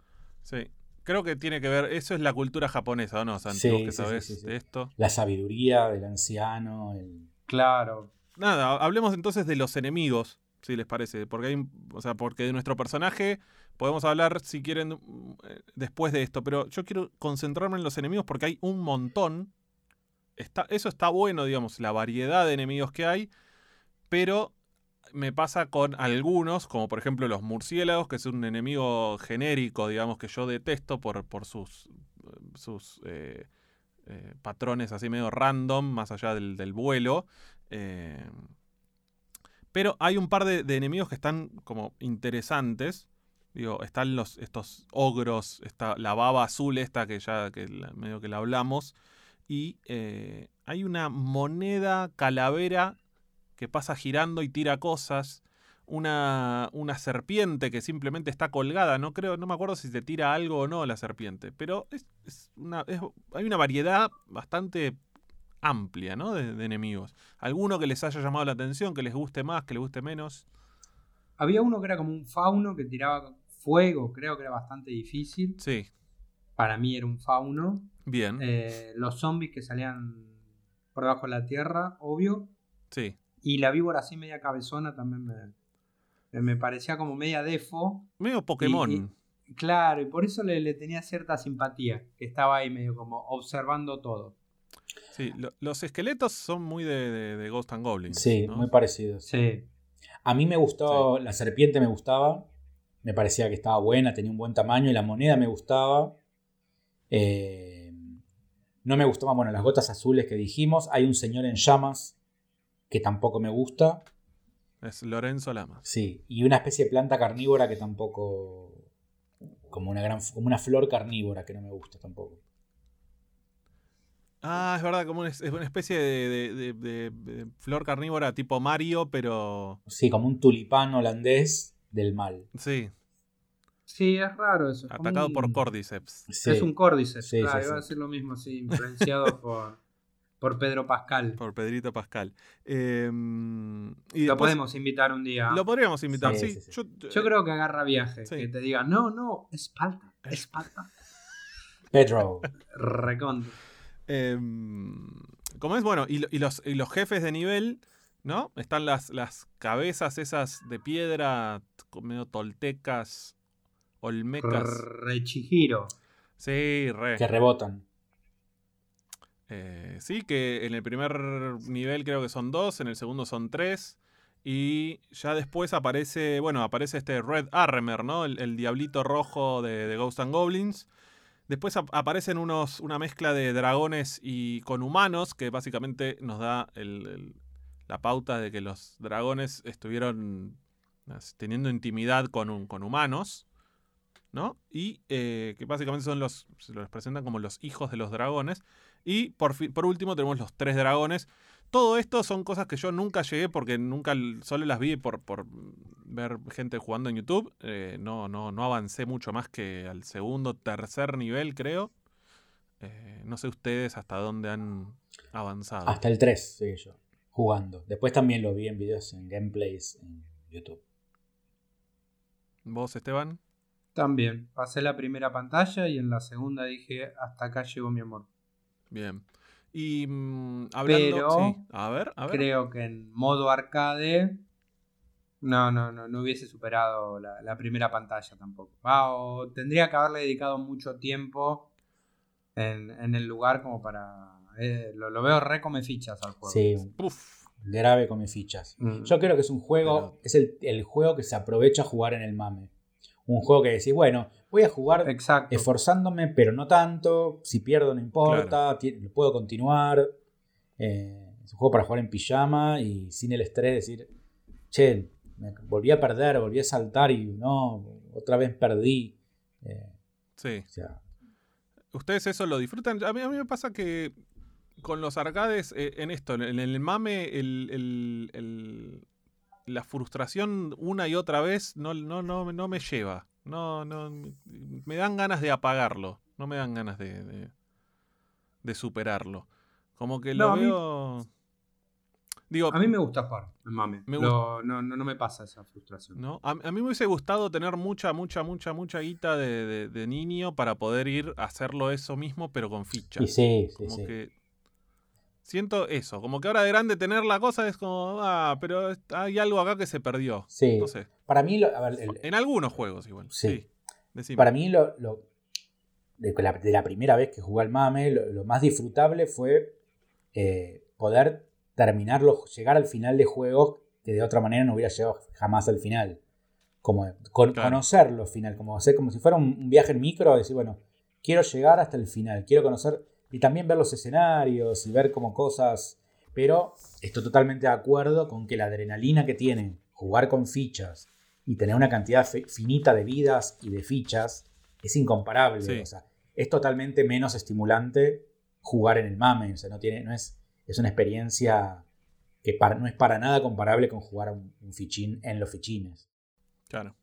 Speaker 1: Sí. Creo que tiene que ver. Eso es la cultura japonesa, ¿o no, Santi?
Speaker 3: Sí,
Speaker 1: Vos que
Speaker 3: sí,
Speaker 1: sabés
Speaker 3: sí, sí, sí.
Speaker 1: de esto.
Speaker 3: La sabiduría del anciano. el-
Speaker 2: Claro.
Speaker 1: Nada, hablemos entonces de los enemigos, si les parece. Porque hay. O sea, porque de nuestro personaje podemos hablar, si quieren, eh, después de esto. Pero yo quiero concentrarme en los enemigos porque hay un montón. Está, eso está bueno, digamos, la variedad de enemigos que hay. Pero me pasa con algunos, como por ejemplo los murciélagos, que es un enemigo genérico, digamos, que yo detesto por, por sus, sus eh, eh, patrones así medio random, más allá del, del vuelo. Eh, pero hay un par de, enemigos que están como interesantes. Digo, están los, estos ogros, está la baba azul esta que ya que medio que la hablamos. Y eh, hay una moneda calavera que pasa girando y tira cosas. Una, una serpiente que simplemente está colgada. No creo, no me acuerdo si te tira algo o no la serpiente. Pero es, es una, hay una variedad bastante amplia, ¿no? De, de enemigos. Alguno que les haya llamado la atención, que les guste más, que les guste menos.
Speaker 2: Había uno que era como un fauno que tiraba fuego, creo que era bastante difícil.
Speaker 1: Sí,
Speaker 2: Para mí era un fauno.
Speaker 1: bien.
Speaker 2: Eh, los zombies que salían por debajo de la tierra, obvio.
Speaker 1: Sí.
Speaker 2: Y la víbora así media cabezona también me, me- me parecía como media defo.
Speaker 1: Medio Pokémon.
Speaker 2: Y- Claro, y por eso le, le tenía cierta simpatía, que estaba ahí medio como observando todo.
Speaker 1: Sí, lo- los esqueletos son muy de, de- de Ghost and Goblins.
Speaker 3: Sí,
Speaker 1: ¿no?
Speaker 3: muy parecidos.
Speaker 2: Sí.
Speaker 3: A mí me gustó, la serpiente me gustaba, me parecía que estaba buena, tenía un buen tamaño y la moneda me gustaba. Eh, no me gustaban, bueno, las gotas azules que dijimos. Hay un señor en llamas que tampoco me gusta.
Speaker 1: Es Lorenzo Lama.
Speaker 3: Sí, y una especie de planta carnívora que tampoco... Como una, gran, como una flor carnívora que no me gusta tampoco.
Speaker 1: Ah, es verdad, como una, es una especie de, de- de- de- de flor carnívora tipo Mario, pero.
Speaker 3: Sí, como un tulipán holandés del mal.
Speaker 1: Sí,
Speaker 2: Sí, es raro eso.
Speaker 1: atacado
Speaker 2: un-
Speaker 1: por Cordyceps.
Speaker 3: Sí.
Speaker 2: Es un córdice.
Speaker 3: Sí,
Speaker 2: claro,
Speaker 3: sí,
Speaker 2: iba a decir lo mismo, sí, influenciado (laughs) por, por Pedro Pascal.
Speaker 1: Por Pedrito Pascal. Eh, y
Speaker 2: Lo
Speaker 1: después-
Speaker 2: podemos invitar un día.
Speaker 1: Lo podríamos invitar, sí.
Speaker 3: Sí, sí, sí.
Speaker 1: Yo,
Speaker 2: Yo creo que agarra viaje.
Speaker 1: Sí.
Speaker 2: Que te diga, no, no, Esparta, Esparta.
Speaker 3: Pedro.
Speaker 2: Recontra.
Speaker 1: Eh, como es, bueno, y, lo- y los, y los jefes de nivel, ¿no? Están las, las cabezas esas de piedra, medio toltecas, olmecas.
Speaker 2: Rechihiro.
Speaker 1: Sí, re.
Speaker 3: que rebotan.
Speaker 1: Eh, sí, que en el primer nivel creo que son dos, en el segundo son tres. Y ya después aparece, bueno, aparece este Red Arremer, ¿no? El, el diablito rojo de, de Ghost and Goblins. Después ap- aparecen unos, una mezcla de dragones y con humanos, que básicamente nos da la pauta de que los dragones estuvieron teniendo intimidad con, con humanos, ¿no? Y eh, que básicamente son los, se los presentan como los hijos de los dragones. Y por, por último tenemos los tres dragones. Todo esto son cosas que yo nunca llegué porque nunca solo las vi por, por ver gente jugando en YouTube. Eh, no, no, no avancé mucho más que al segundo, tercer nivel, creo. Eh, no sé ustedes hasta dónde han avanzado.
Speaker 3: Hasta el 3 seguí yo, jugando. Después también lo vi en videos, en gameplays en YouTube.
Speaker 1: ¿Vos, Esteban?
Speaker 2: También. Pasé la primera pantalla y en la segunda dije, hasta acá llegó mi amor.
Speaker 1: Bien. Y mm, hablando.
Speaker 2: Pero-
Speaker 1: sí, A ver, a ver.
Speaker 2: Creo que en modo arcade. No, no, no, no hubiese superado la, la primera pantalla tampoco. Ah, o tendría que haberle dedicado mucho tiempo en, en el lugar como para eh, lo, lo veo re come fichas al juego.
Speaker 3: Sí,
Speaker 1: Uf,
Speaker 3: grave come fichas.
Speaker 2: Mm.
Speaker 3: Yo creo que es un juego,
Speaker 1: Pero-
Speaker 3: es el, el juego que se aprovecha a jugar en el mame. Un juego que decís, bueno, voy a jugar
Speaker 2: Exacto.
Speaker 3: esforzándome, pero no tanto. Si pierdo, no importa. ti- Puedo continuar. Eh, es un juego para jugar en pijama y sin el estrés de decir, che, me volví a perder, volví a saltar y no, otra vez perdí. Eh,
Speaker 1: sí.
Speaker 3: o sea,
Speaker 1: ¿Ustedes eso lo disfrutan? A mí, a mí me pasa que con los arcades, eh, en esto, en el mame, el, el- el- la frustración una y otra vez no, no, no, no me lleva. No, no, me dan ganas de apagarlo. No me dan ganas de, de, de superarlo. Como que lo
Speaker 2: No, a mí-
Speaker 1: veo. Digo,
Speaker 2: A mí me gusta jugar, mame.
Speaker 1: Me
Speaker 2: Lo- no, no, no me pasa esa frustración.
Speaker 1: ¿no? A, a mí me hubiese gustado tener mucha, mucha, mucha, mucha guita de, de- de niño para poder ir a hacerlo eso mismo, pero con fichas.
Speaker 3: sí, sí,
Speaker 1: Como
Speaker 3: sí.
Speaker 1: que siento eso, como que ahora de grande tener la cosa es como, ah, pero hay algo acá que se perdió.
Speaker 3: Sí.
Speaker 1: No sé.
Speaker 3: Para mí, lo- a ver, el-
Speaker 1: En algunos juegos igual.
Speaker 3: Sí.
Speaker 1: Sí.
Speaker 3: Para mí, lo, lo- de, la, de la primera vez que jugué al mame, lo, lo más disfrutable fue eh, poder terminarlo, llegar al final de juegos que de otra manera no hubiera llegado jamás al final. Como con-
Speaker 1: Claro.
Speaker 3: conocerlo al final, como hacer como si fuera un, un viaje en micro, decir, bueno, quiero llegar hasta el final, quiero conocer y también ver los escenarios y ver como cosas. Pero estoy totalmente de acuerdo con que la adrenalina que tiene jugar con fichas y tener una cantidad fi- finita de vidas y de fichas es incomparable.
Speaker 1: Sí.
Speaker 3: O sea, es totalmente menos estimulante jugar en el mame. O sea, no tiene, no es, es una experiencia que para- no es para nada comparable con jugar un, un fichín en los fichines.
Speaker 1: Claro.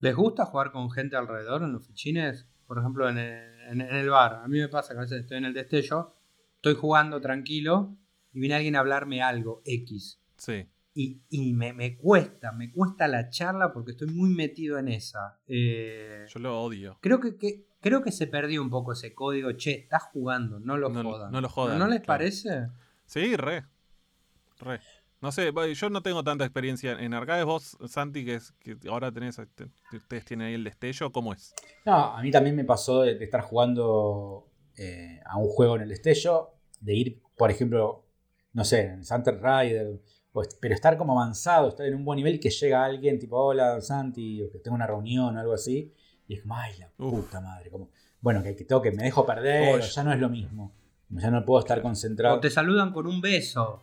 Speaker 2: ¿Les gusta jugar con gente alrededor en los fichines? Por ejemplo, en el, en- en el bar. A mí me pasa que a veces estoy en el destello, estoy jugando tranquilo y viene alguien a hablarme algo, X.
Speaker 1: Sí.
Speaker 2: Y, y me, me cuesta, me cuesta la charla porque estoy muy metido en esa. Eh,
Speaker 1: Yo lo odio.
Speaker 2: creo que, que- creo que se perdió un poco ese código, che, estás jugando, no lo
Speaker 1: No-
Speaker 2: jodan.
Speaker 1: no lo jodan,
Speaker 2: ¿No les
Speaker 1: claro.
Speaker 2: parece?
Speaker 1: Sí, re. Re. No sé, yo no tengo tanta experiencia en arcades. Vos, Santi, que, es, que ahora tenés, este, ustedes tienen ahí el destello, ¿cómo es?
Speaker 3: No, a mí también me pasó de, de estar jugando eh, a un juego en el destello, de ir, por ejemplo, no sé, en Sunset Rider, o pero estar como avanzado, estar en un buen nivel y que llega alguien tipo, hola Santi, o que tenga una reunión o algo así, y es como, ay, la
Speaker 1: Uf.
Speaker 3: puta madre, como, bueno, que, que tengo que me dejo perder, o ya no es lo mismo, ya no puedo estar concentrado.
Speaker 2: O te saludan con un beso.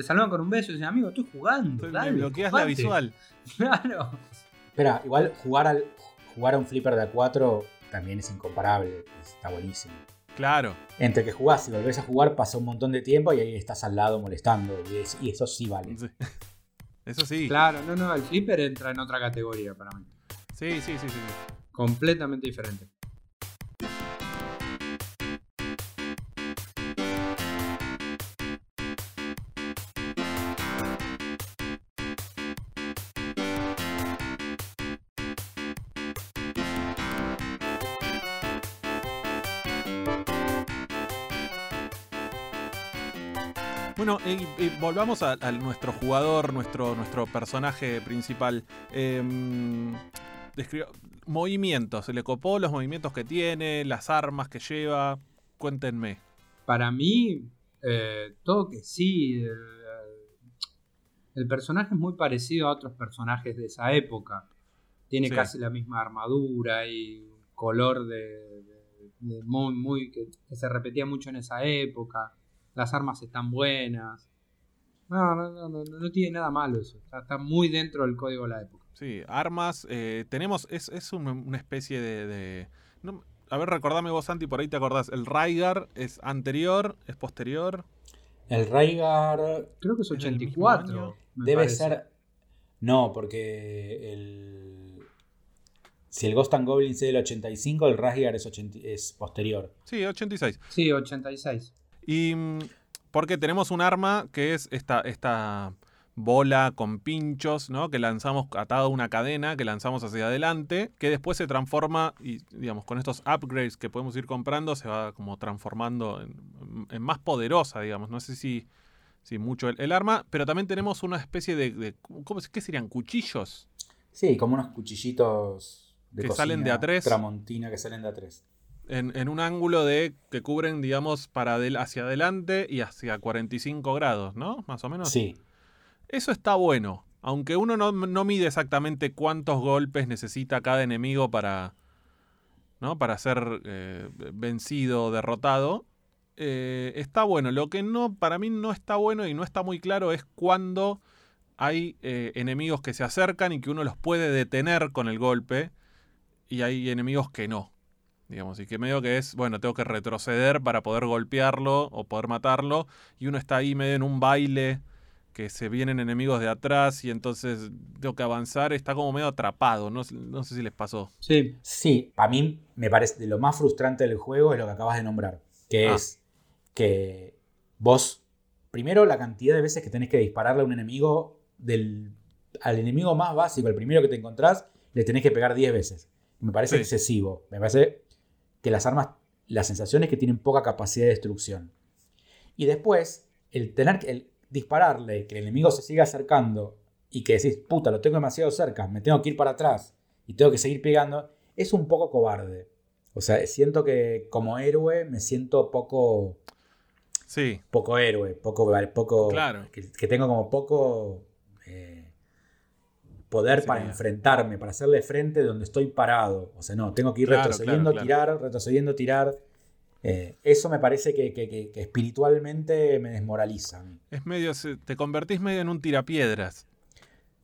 Speaker 2: Te saludan con un beso y dicen, amigo, estoy jugando.
Speaker 1: Me
Speaker 2: dale,
Speaker 1: bloqueas la
Speaker 2: jugate".
Speaker 1: visual. (laughs)
Speaker 2: Claro.
Speaker 3: Espera, igual jugar, al, jugar a un flipper de A4 también es incomparable, está buenísimo.
Speaker 1: Claro.
Speaker 3: Entre que jugás y volvés a jugar pasa un montón de tiempo y ahí estás al lado molestando. Y, es- y eso sí vale.
Speaker 1: Sí. (laughs) Eso sí.
Speaker 2: Claro, no, no, el flipper entra en otra categoría para mí.
Speaker 1: Sí, sí, sí, sí. sí.
Speaker 2: Completamente diferente.
Speaker 1: Bueno, volvamos a, a nuestro jugador, nuestro, nuestro personaje principal. Em, describió- movimientos, se le copó los movimientos que tiene, las armas que lleva. Cuéntenme.
Speaker 2: Para mí, eh, todo que sí. El, el personaje es muy parecido a otros personajes de esa época. Tiene
Speaker 1: Sí.
Speaker 2: casi la misma armadura y un color de, de- de muy, muy que, que se repetía mucho en esa época. Las armas están buenas. No, no, no, no, no tiene nada malo eso. Está, está muy dentro del código de la época.
Speaker 1: Sí, armas. eh, tenemos. Es, es un- una especie de. de- no- a ver, recordame vos, Santi, por ahí te acordás. El Raigar es anterior, es posterior.
Speaker 3: El Raigar
Speaker 2: Creo que es
Speaker 1: ¿Es del mismo
Speaker 2: 84.
Speaker 1: año?
Speaker 2: me
Speaker 3: debe
Speaker 2: parece.
Speaker 3: ser. No, porque el. Si el Ghost and Goblins es del 85, el Raigar es, 80 es posterior.
Speaker 1: Sí, 86.
Speaker 2: Sí, 86.
Speaker 1: Y mm, porque tenemos un arma que es esta, esta bola con pinchos, ¿no? Que lanzamos atado a una cadena, que lanzamos hacia adelante, que después se transforma y, digamos, con estos upgrades que podemos ir comprando, se va como transformando en, en más poderosa, digamos. No sé si, si mucho el, el arma, pero también tenemos una especie de, de- ¿cómo, ¿qué serían? ¿Cuchillos?
Speaker 3: Sí, como unos cuchillitos de
Speaker 1: Que
Speaker 3: cocina,
Speaker 1: salen de A3.
Speaker 3: Tramontina que salen de A3.
Speaker 1: En, en un ángulo de que cubren, digamos, para del- hacia adelante y hacia 45 grados, ¿no? Más o menos.
Speaker 3: Sí.
Speaker 1: Eso está bueno. Aunque uno no, no mide exactamente cuántos golpes necesita cada enemigo para. ¿No? Para ser eh, vencido o derrotado. eh, está bueno. Lo que no, para mí no está bueno y no está muy claro es cuando hay eh, enemigos que se acercan y que uno los puede detener con el golpe. Y hay enemigos que no. Digamos, y que medio que es, bueno, tengo que retroceder para poder golpearlo o poder matarlo. Y uno está ahí medio en un baile que se vienen enemigos de atrás y entonces tengo que avanzar, está como medio atrapado, no, sé- no sé si les pasó.
Speaker 2: Sí,
Speaker 3: Sí, a mí me parece de lo más frustrante del juego es lo que acabas de nombrar, que
Speaker 1: Ah.
Speaker 3: es que vos, primero la cantidad de veces que tenés que dispararle a un enemigo, del, al enemigo más básico, el primero que te encontrás, le tenés que pegar 10 veces. Me parece
Speaker 1: Sí.
Speaker 3: excesivo, me parece que las armas, la sensación es que tienen poca capacidad de destrucción. Y después, el tener que el dispararle, que el enemigo se siga acercando y que decís, puta, lo tengo demasiado cerca, me tengo que ir para atrás y tengo que seguir pegando, es un poco cobarde. O sea, siento que como héroe me siento poco,
Speaker 1: Sí,
Speaker 3: poco héroe, poco, poco
Speaker 1: Claro.
Speaker 3: que, que tengo como poco poder
Speaker 1: Sí.
Speaker 3: para enfrentarme, para hacerle frente donde estoy parado. O sea, no, tengo que ir
Speaker 1: Claro,
Speaker 3: retrocediendo,
Speaker 1: claro, claro.
Speaker 3: tirar, retrocediendo, tirar. Eh, eso me parece que, que- que- que espiritualmente me desmoraliza.
Speaker 1: es medio, te convertís medio en un tirapiedras.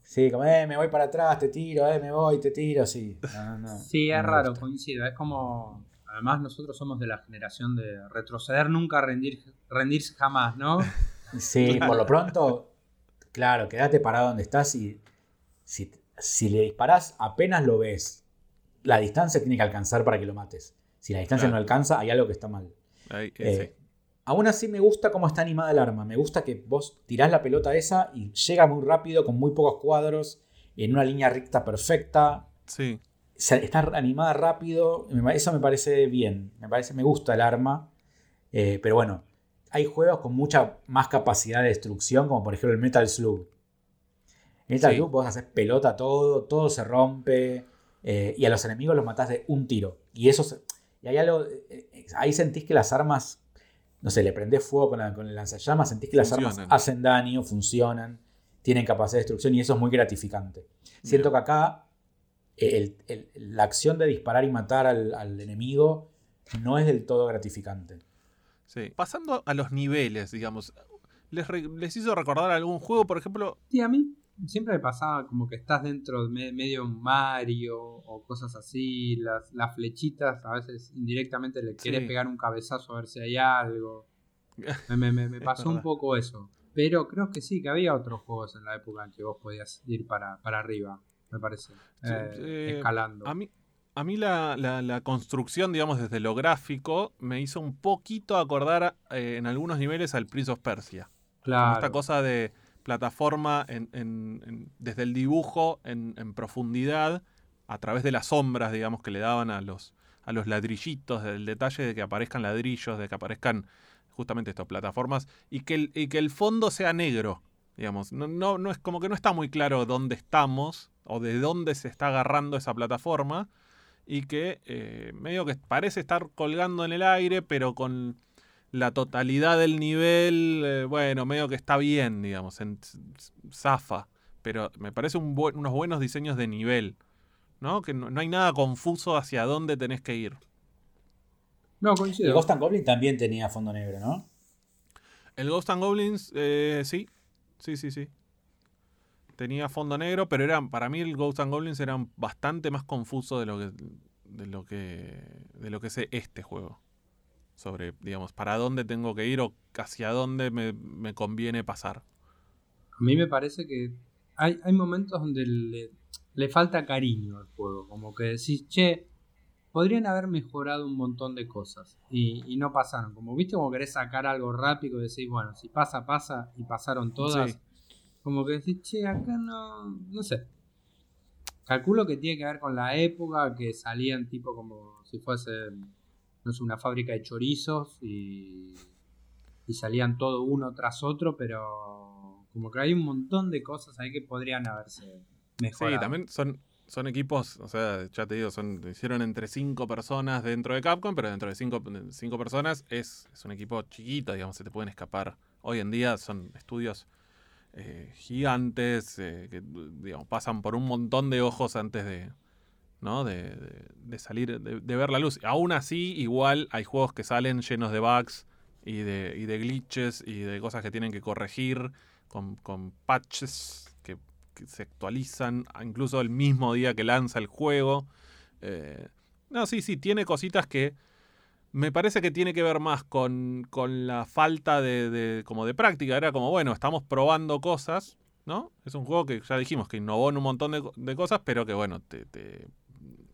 Speaker 3: Sí, como, eh, me voy para atrás, te tiro, eh, me voy, te tiro, sí. No, no, no,
Speaker 2: sí,
Speaker 3: no
Speaker 2: es raro,
Speaker 3: gusta.
Speaker 2: coincido. Es como. Además, nosotros somos de la generación de retroceder nunca, rendir, rendirse jamás, ¿no? (laughs)
Speaker 3: Sí, por lo pronto, claro, quédate parado donde estás y si, si le disparás apenas lo ves. La distancia tiene que alcanzar para que lo mates. Si la distancia
Speaker 1: Claro.
Speaker 3: no alcanza, hay algo que está mal.
Speaker 1: Ahí, eh, sí.
Speaker 3: Aún así me gusta cómo está animada el arma. Me gusta que vos tirás la pelota esa y llega muy rápido, con muy pocos cuadros, en una línea recta perfecta.
Speaker 1: Sí,
Speaker 3: Está animada rápido. Eso me parece bien. Me parece, me gusta el arma. Eh, pero bueno, hay juegos con mucha más capacidad de destrucción, como por ejemplo el Metal Slug. En Metal
Speaker 1: Sí.
Speaker 3: Slug vos haces pelota todo, todo se rompe. eh, y a los enemigos los matás de un tiro. Y eso se- y hay algo. eh, eh, ahí sentís que las armas. No sé, le prendés fuego con, la- con el lanzallamas, sentís que las armas hacen daño, funcionan, tienen capacidad de destrucción y eso es muy gratificante. Siento que acá el- el- la acción de disparar y matar al, al enemigo no es del todo gratificante.
Speaker 1: sí. Pasando a los niveles, digamos, ¿les, re- les hizo recordar algún juego, por ejemplo?
Speaker 2: Sí, a mí siempre me pasaba como que estás dentro de me- medio Mario o cosas así, las, las flechitas, a veces indirectamente le querés
Speaker 1: Sí.
Speaker 2: pegar un cabezazo a ver si hay algo. (laughs) Me, me- me- pasó un poco eso. Pero creo que sí, que había otros juegos en la época en que vos podías ir para, para arriba, me parece. eh,
Speaker 1: eh,
Speaker 2: escalando.
Speaker 1: A mí, a mí la, la- la construcción, digamos, desde lo gráfico, me hizo un poquito acordar eh, en algunos niveles al Prince of Persia. Como
Speaker 2: claro.
Speaker 1: esta cosa de plataforma desde el dibujo en, en profundidad, a través de las sombras, digamos, que le daban a los, a los ladrillitos, del detalle de que aparezcan ladrillos, de que aparezcan justamente estas plataformas, y que el, y que el fondo sea negro, digamos. No, no, no es como que no está muy claro dónde estamos o de dónde se está agarrando esa plataforma, y que eh, medio que parece estar colgando en el aire, pero con la totalidad del nivel, eh, bueno, medio que está bien, digamos, en, zafa. Pero me parece un unos buenos diseños de nivel, ¿no? Que no, no hay nada confuso hacia dónde tenés que ir.
Speaker 2: No,
Speaker 3: El
Speaker 2: coincido.
Speaker 3: Ghost and Goblin también tenía fondo negro, ¿no?
Speaker 1: El Ghost and Goblins, eh, sí, sí, sí, sí. Tenía fondo negro, pero eran, para mí el Ghost and Goblins eran bastante más confuso de lo que, de lo que, de lo que es este juego. Sobre, digamos, para dónde tengo que ir o hacia dónde me, me conviene pasar.
Speaker 2: A mí me parece que hay, hay momentos donde le, le falta cariño al juego. Como que decís, che, podrían haber mejorado un montón de cosas. Y, y no pasaron. Como viste, como querés sacar algo rápido y decís, bueno, si pasa, pasa. Y pasaron todas.
Speaker 1: Sí.
Speaker 2: Como que decís, che, acá no. No sé. Calculo que tiene que ver con la época que salían tipo como si fuese, no sé, una fábrica de chorizos y, salían todo uno tras otro, pero como que hay un montón de cosas ahí que podrían haberse
Speaker 1: Sí,
Speaker 2: mejorado.
Speaker 1: también son, son equipos, o sea, ya te digo, hicieron entre cinco personas dentro de Capcom, pero dentro de cinco, cinco personas es, es un equipo chiquito, digamos, se te pueden escapar. Hoy en día son estudios eh, gigantes eh, que digamos, pasan por un montón de ojos antes de, ¿no? de, de- salir, de, ver la luz. Aún así, igual hay juegos que salen llenos de bugs y de, y de glitches y de cosas que tienen que corregir con, con patches que, se actualizan incluso el mismo día que lanza el juego. Eh, no, sí, sí, tiene cositas que me parece que tiene que ver más con, con la falta de, como de práctica. Era como, bueno, estamos probando cosas, ¿no? Es un juego que ya dijimos que innovó en un montón de, co- de cosas, pero que bueno, te-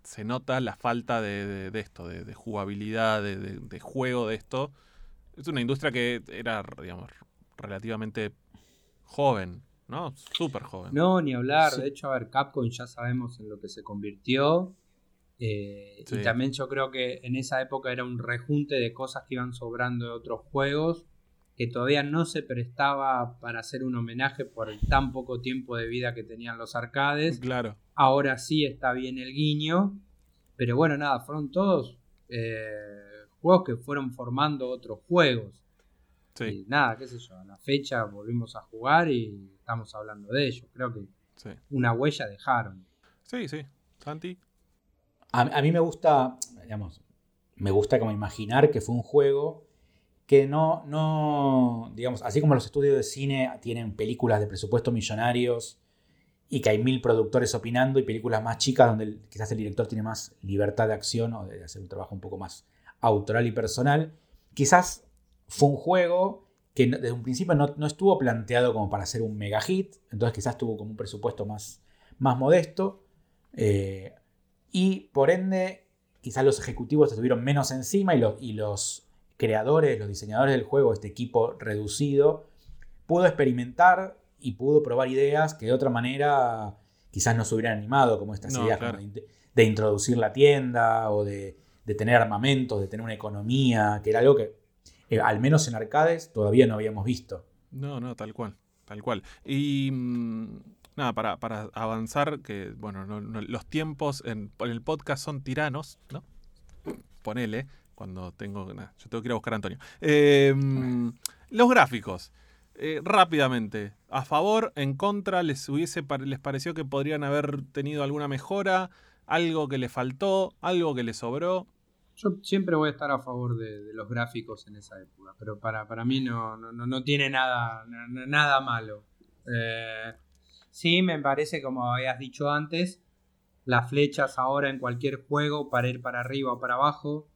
Speaker 1: se nota la falta de, de- de esto, de, de jugabilidad, de, de- de juego de esto. Es una industria que era, digamos, relativamente joven, ¿no? Súper joven.
Speaker 2: No, ni hablar.
Speaker 3: Sí.
Speaker 2: De hecho, a ver, Capcom ya sabemos en lo que se convirtió. Eh,
Speaker 1: Sí.
Speaker 2: Y también yo creo que en esa época era un rejunte de cosas que iban sobrando de otros juegos que todavía no se prestaba para hacer un homenaje por el tan poco tiempo de vida que tenían los arcades.
Speaker 1: Claro.
Speaker 2: Ahora sí está bien el guiño. Pero bueno, nada, fueron todos eh, juegos que fueron formando otros juegos.
Speaker 1: Sí,
Speaker 2: Y nada, qué sé yo, a la fecha volvimos a jugar y estamos hablando de ellos. Creo que
Speaker 1: sí.
Speaker 2: una huella dejaron.
Speaker 1: Sí, sí. Santi.
Speaker 3: A, a mí me gusta, digamos, me gusta como imaginar que fue un juego que no, no, digamos, así como los estudios de cine tienen películas de presupuesto millonarios y que hay mil productores opinando y películas más chicas donde quizás el director tiene más libertad de acción o de hacer un trabajo un poco más autoral y personal, quizás fue un juego que desde un principio no, no estuvo planteado como para ser un mega hit, entonces quizás tuvo como un presupuesto más, más modesto. eh, y por ende, quizás los ejecutivos estuvieron menos encima y, los- y los creadores, los diseñadores del juego, este equipo reducido, pudo experimentar y pudo probar ideas que de otra manera quizás no se hubieran animado, como estas
Speaker 1: No,
Speaker 3: ideas
Speaker 1: claro.
Speaker 3: como de, de introducir la tienda o de, de tener armamentos, de tener una economía, que era algo que eh, al menos en arcades todavía no habíamos visto.
Speaker 1: No, no, tal cual, tal cual. Y mm, nada, para, para avanzar, que bueno, no- no- los tiempos en, en el podcast son tiranos, ¿no? Ponele, cuando tengo... yo tengo que ir a buscar a Antonio. Mm, los gráficos, eh, rápidamente, a favor, en contra, les hubiese les pareció que podrían haber tenido alguna mejora, algo que le faltó, algo que le sobró.
Speaker 2: Yo siempre voy a estar a favor de, los gráficos en esa época, pero para, para mí no, no, no- tiene nada, na- nada malo. Eh, sí, me parece, como habías dicho antes, las flechas ahora en cualquier juego para ir para arriba o para abajo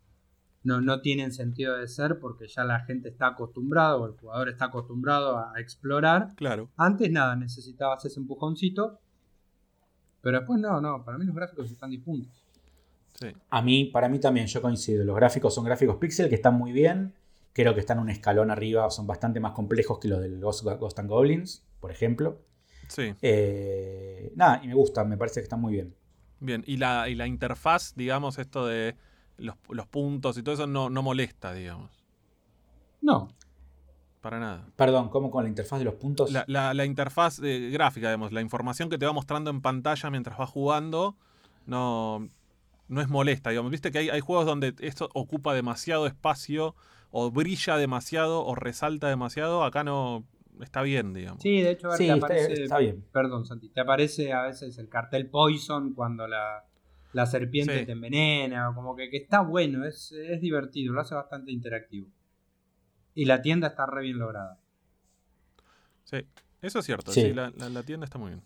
Speaker 2: no, no tienen sentido de ser porque ya la gente está acostumbrado o el jugador está acostumbrado a, a explorar.
Speaker 1: Claro.
Speaker 2: Antes nada, necesitabas ese empujoncito, pero después no, no, para mí los gráficos están disjuntos.
Speaker 1: Sí.
Speaker 3: A mí, para mí también, yo coincido. Los gráficos son gráficos pixel que están muy bien. Creo que están un escalón arriba, son bastante más complejos que los del Ghost, Ghost and Goblins, por ejemplo.
Speaker 1: Sí.
Speaker 3: Eh, nada, y me gusta, me parece que están muy bien.
Speaker 1: Bien, y la, y la interfaz, digamos, esto de los, los puntos y todo eso no, no molesta, digamos.
Speaker 2: No,
Speaker 1: Para nada.
Speaker 3: Perdón, ¿cómo con la interfaz de los puntos?
Speaker 1: La, la- la interfaz eh, gráfica, digamos, la información que te va mostrando en pantalla mientras vas jugando, no, no es molesta, digamos. Viste que hay, hay juegos donde esto ocupa demasiado espacio, o brilla demasiado, o resalta demasiado. Acá no está bien, digamos.
Speaker 2: Sí, de hecho, a ver,
Speaker 3: Sí,
Speaker 2: te
Speaker 3: está,
Speaker 2: aparece,
Speaker 3: está bien.
Speaker 2: perdón, Santi, te aparece a veces el cartel Poison cuando la, la serpiente
Speaker 1: Sí.
Speaker 2: te envenena, o como que, que está bueno, es, es divertido, lo hace bastante interactivo. Y la tienda está re bien lograda.
Speaker 1: Sí, eso es cierto.
Speaker 3: Sí.
Speaker 1: sí, la, la- la tienda está muy bien.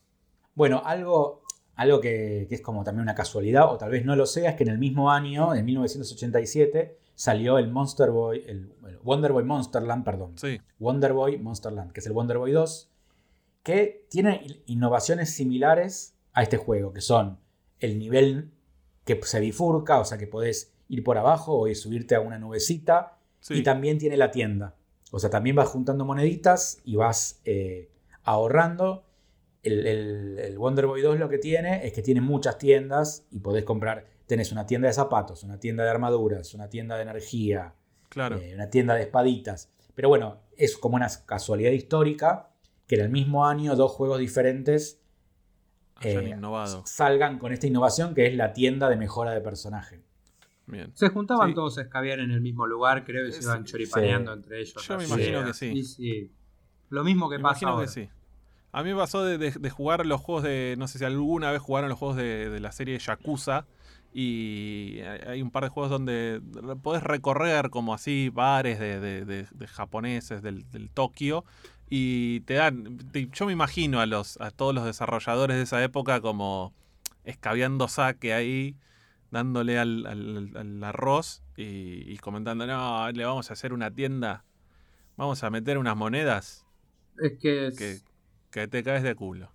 Speaker 3: Bueno, algo, algo que, que es como también una casualidad, o tal vez no lo sea, es que en el mismo año, en 1987, salió el Monster Boy, el, Wonder Boy Monsterland, perdón.
Speaker 1: Sí,
Speaker 3: Wonder Boy Monsterland, que es el Wonder Boy 2, que tiene in- innovaciones similares a este juego, que son el nivel que se bifurca, o sea que podés ir por abajo o ir- subirte a una nubecita,
Speaker 1: sí.
Speaker 3: y también tiene la tienda. O sea, también vas juntando moneditas y vas eh, ahorrando. El, el- el Wonder Boy 2 lo que tiene es que tiene muchas tiendas y podés comprar. Tenés una tienda de zapatos, una tienda de armaduras, una tienda de energía,
Speaker 1: claro.
Speaker 3: eh, una tienda de espaditas. Pero bueno, es como una casualidad histórica que en el mismo año dos juegos diferentes eh, salgan con esta innovación que es la tienda de mejora de personaje.
Speaker 1: Bien.
Speaker 2: Se juntaban
Speaker 1: Sí.
Speaker 2: todos a escabiar en el mismo lugar, creo, y se iban choripaneando
Speaker 3: sí.
Speaker 2: entre ellos.
Speaker 1: Yo me imagino que sí.
Speaker 2: Lo mismo que
Speaker 1: Me
Speaker 2: pasa
Speaker 1: imagino
Speaker 2: ahora.
Speaker 1: que sí. A mí me pasó de, de- de jugar los juegos de. No sé si alguna vez jugaron los juegos de, de la serie Yakuza. Y hay hay un par de juegos donde podés recorrer como así bares de, de- de- de japoneses del, del Tokio. Y te dan. te- yo me imagino a los a todos los desarrolladores de esa época como escabeando saque ahí, dándole al, al- al arroz y, y comentando, no, le vamos a hacer una tienda. Vamos a meter unas monedas
Speaker 2: Es que es-
Speaker 1: que, que te caes de culo.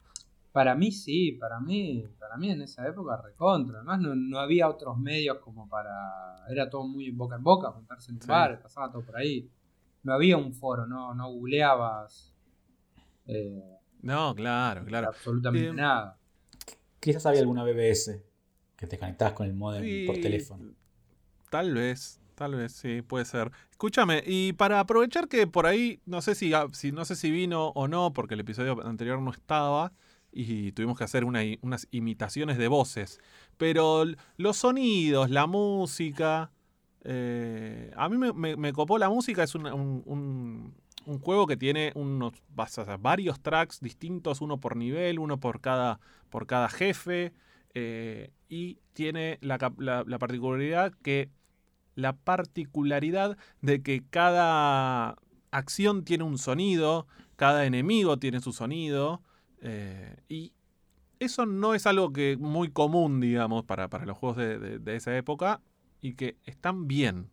Speaker 2: para mí sí, para mí, para mí en esa época recontra. Además no, no había otros medios como para. Era todo muy boca en boca, juntarse en
Speaker 1: Sí.
Speaker 2: bar, pasaba todo por ahí. No había un foro, no, no googleabas eh,
Speaker 1: No, claro, claro.
Speaker 2: absolutamente
Speaker 1: Eh,
Speaker 2: nada.
Speaker 3: Quizás había alguna BBS que te conectabas con el modem por teléfono.
Speaker 1: Tal vez, tal vez, sí, puede ser. Escúchame, y para aprovechar que por ahí, no sé si, ah, si no sé si vino o no, porque el episodio anterior no estaba, y tuvimos que hacer una unas imitaciones de voces. Pero los sonidos, la música. Eh, a mí me, copó la música, es un, un- juego que tiene unos varios tracks distintos, uno por nivel, uno por cada, por cada jefe. eh, y tiene la, la- la particularidad que la particularidad de que cada acción tiene un sonido, cada enemigo tiene su sonido, eh, y eso no es algo que muy común, digamos, para, para los juegos de- de esa época, y que están bien.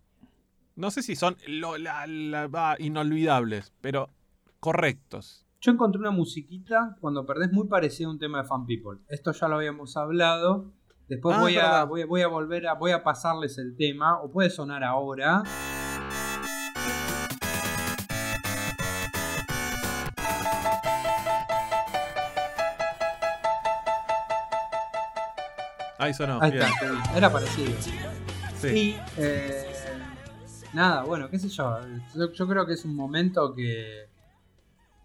Speaker 1: No sé si son lo- la- la- ah, inolvidables, pero correctos.
Speaker 2: Yo encontré una musiquita cuando perdés muy parecida a un tema de Fan People. Esto ya lo habíamos hablado. Después
Speaker 1: Ah,
Speaker 2: voy, a, voy, a- voy a volver a, voy a pasarles el tema, o puede sonar ahora.
Speaker 1: Ahí sonó.
Speaker 2: Ahí está, era parecido.
Speaker 1: Sí.
Speaker 2: Y eh, nada, bueno, qué sé yo. yo. yo creo que es un momento que,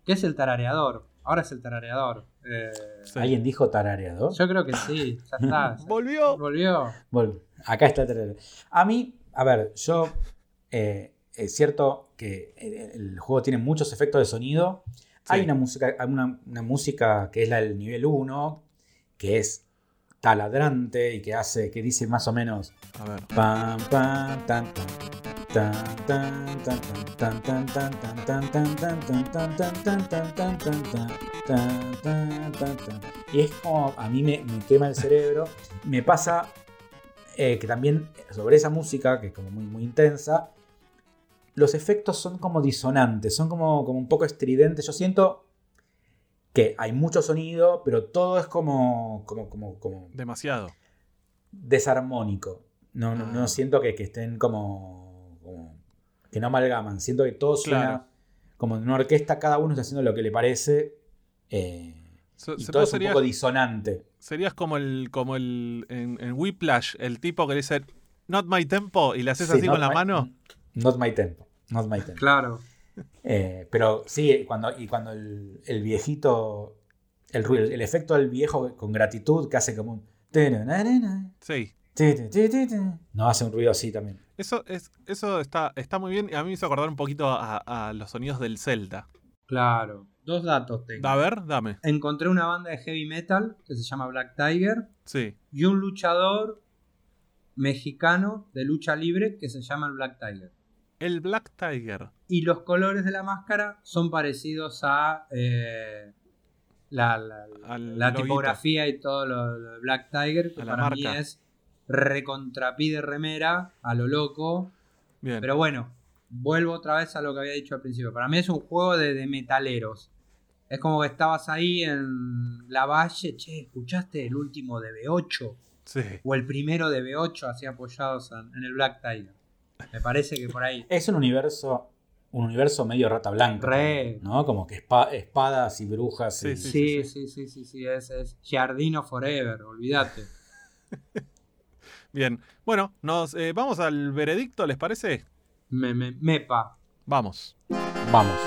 Speaker 2: que es el tarareador. Ahora es el tarareador. Eh,
Speaker 1: Sí.
Speaker 3: ¿Alguien dijo tarareador?
Speaker 2: Yo creo que sí, ya (laughs) está.
Speaker 1: Volvió.
Speaker 2: Volvió.
Speaker 3: Bueno, acá está el tarareador. A mí, a ver, yo. eh, es cierto que el, el juego tiene muchos efectos de sonido. Hay una música, hay una, una música que es la del nivel 1, que es taladrante y que hace, que dice más o menos. Y es como a mí me, me quema el cerebro. Me pasa que también sobre esa música, que es como muy, muy intensa, los efectos son como disonantes, son como, como un poco estridentes. Yo siento que hay mucho sonido, pero todo es como, como, como, como
Speaker 1: Demasiado.
Speaker 3: desarmónico. No, no, no
Speaker 1: Ah.
Speaker 3: siento que, que estén como, como- que no amalgaman. Siento que todo suena
Speaker 1: Claro.
Speaker 3: como en una orquesta, cada uno está haciendo lo que le parece. eh, y
Speaker 1: se-
Speaker 3: todo es un poco disonante.
Speaker 1: Serías como el, como el en, en Whiplash, el tipo que dice Not my tempo y le haces
Speaker 3: Sí,
Speaker 1: así con la
Speaker 3: my-
Speaker 1: mano.
Speaker 3: Not my tempo. Not my tempo.
Speaker 2: Claro.
Speaker 3: Eh, pero sí, cuando, y cuando el, el viejito, el el efecto del viejo con gratitud que hace como un.
Speaker 1: Sí.
Speaker 3: No hace un ruido así también.
Speaker 1: Eso, es, eso está, está muy bien y a mí me hizo acordar un poquito a, a los sonidos del Zelda.
Speaker 2: Claro. Dos datos tengo.
Speaker 1: A ver, dame.
Speaker 2: Encontré una banda de heavy metal que se llama Black Tiger
Speaker 1: Sí.
Speaker 2: y un luchador mexicano de lucha libre que se llama el Black Tiger.
Speaker 1: El Black Tiger.
Speaker 2: Y los colores de la máscara son parecidos a eh, la, tipografía y todo lo, lo de Black Tiger, que
Speaker 1: A
Speaker 2: para mí es recontrapi de remera a lo loco.
Speaker 1: Bien.
Speaker 2: Pero bueno, vuelvo otra vez a lo que había dicho al principio. Para mí es un juego de, de metaleros. Es como que estabas ahí en la valle, che, ¿escuchaste el último de B8?
Speaker 1: sí.
Speaker 2: O el primero de B8 así apoyados en, en el Black Tiger. Me parece que por ahí.
Speaker 3: Es un universo, un universo medio rata blanca.
Speaker 2: Re.
Speaker 3: ¿No? Como que espa- espadas y brujas.
Speaker 1: Sí,
Speaker 3: y-
Speaker 1: sí,
Speaker 2: Sí, sí, sí, sí, sí, es, es Giardino Forever, olvídate. (laughs)
Speaker 1: Bien. Bueno, nos eh, vamos al veredicto, ¿les parece?
Speaker 2: Me, me, mepa.
Speaker 1: Vamos.
Speaker 3: Vamos.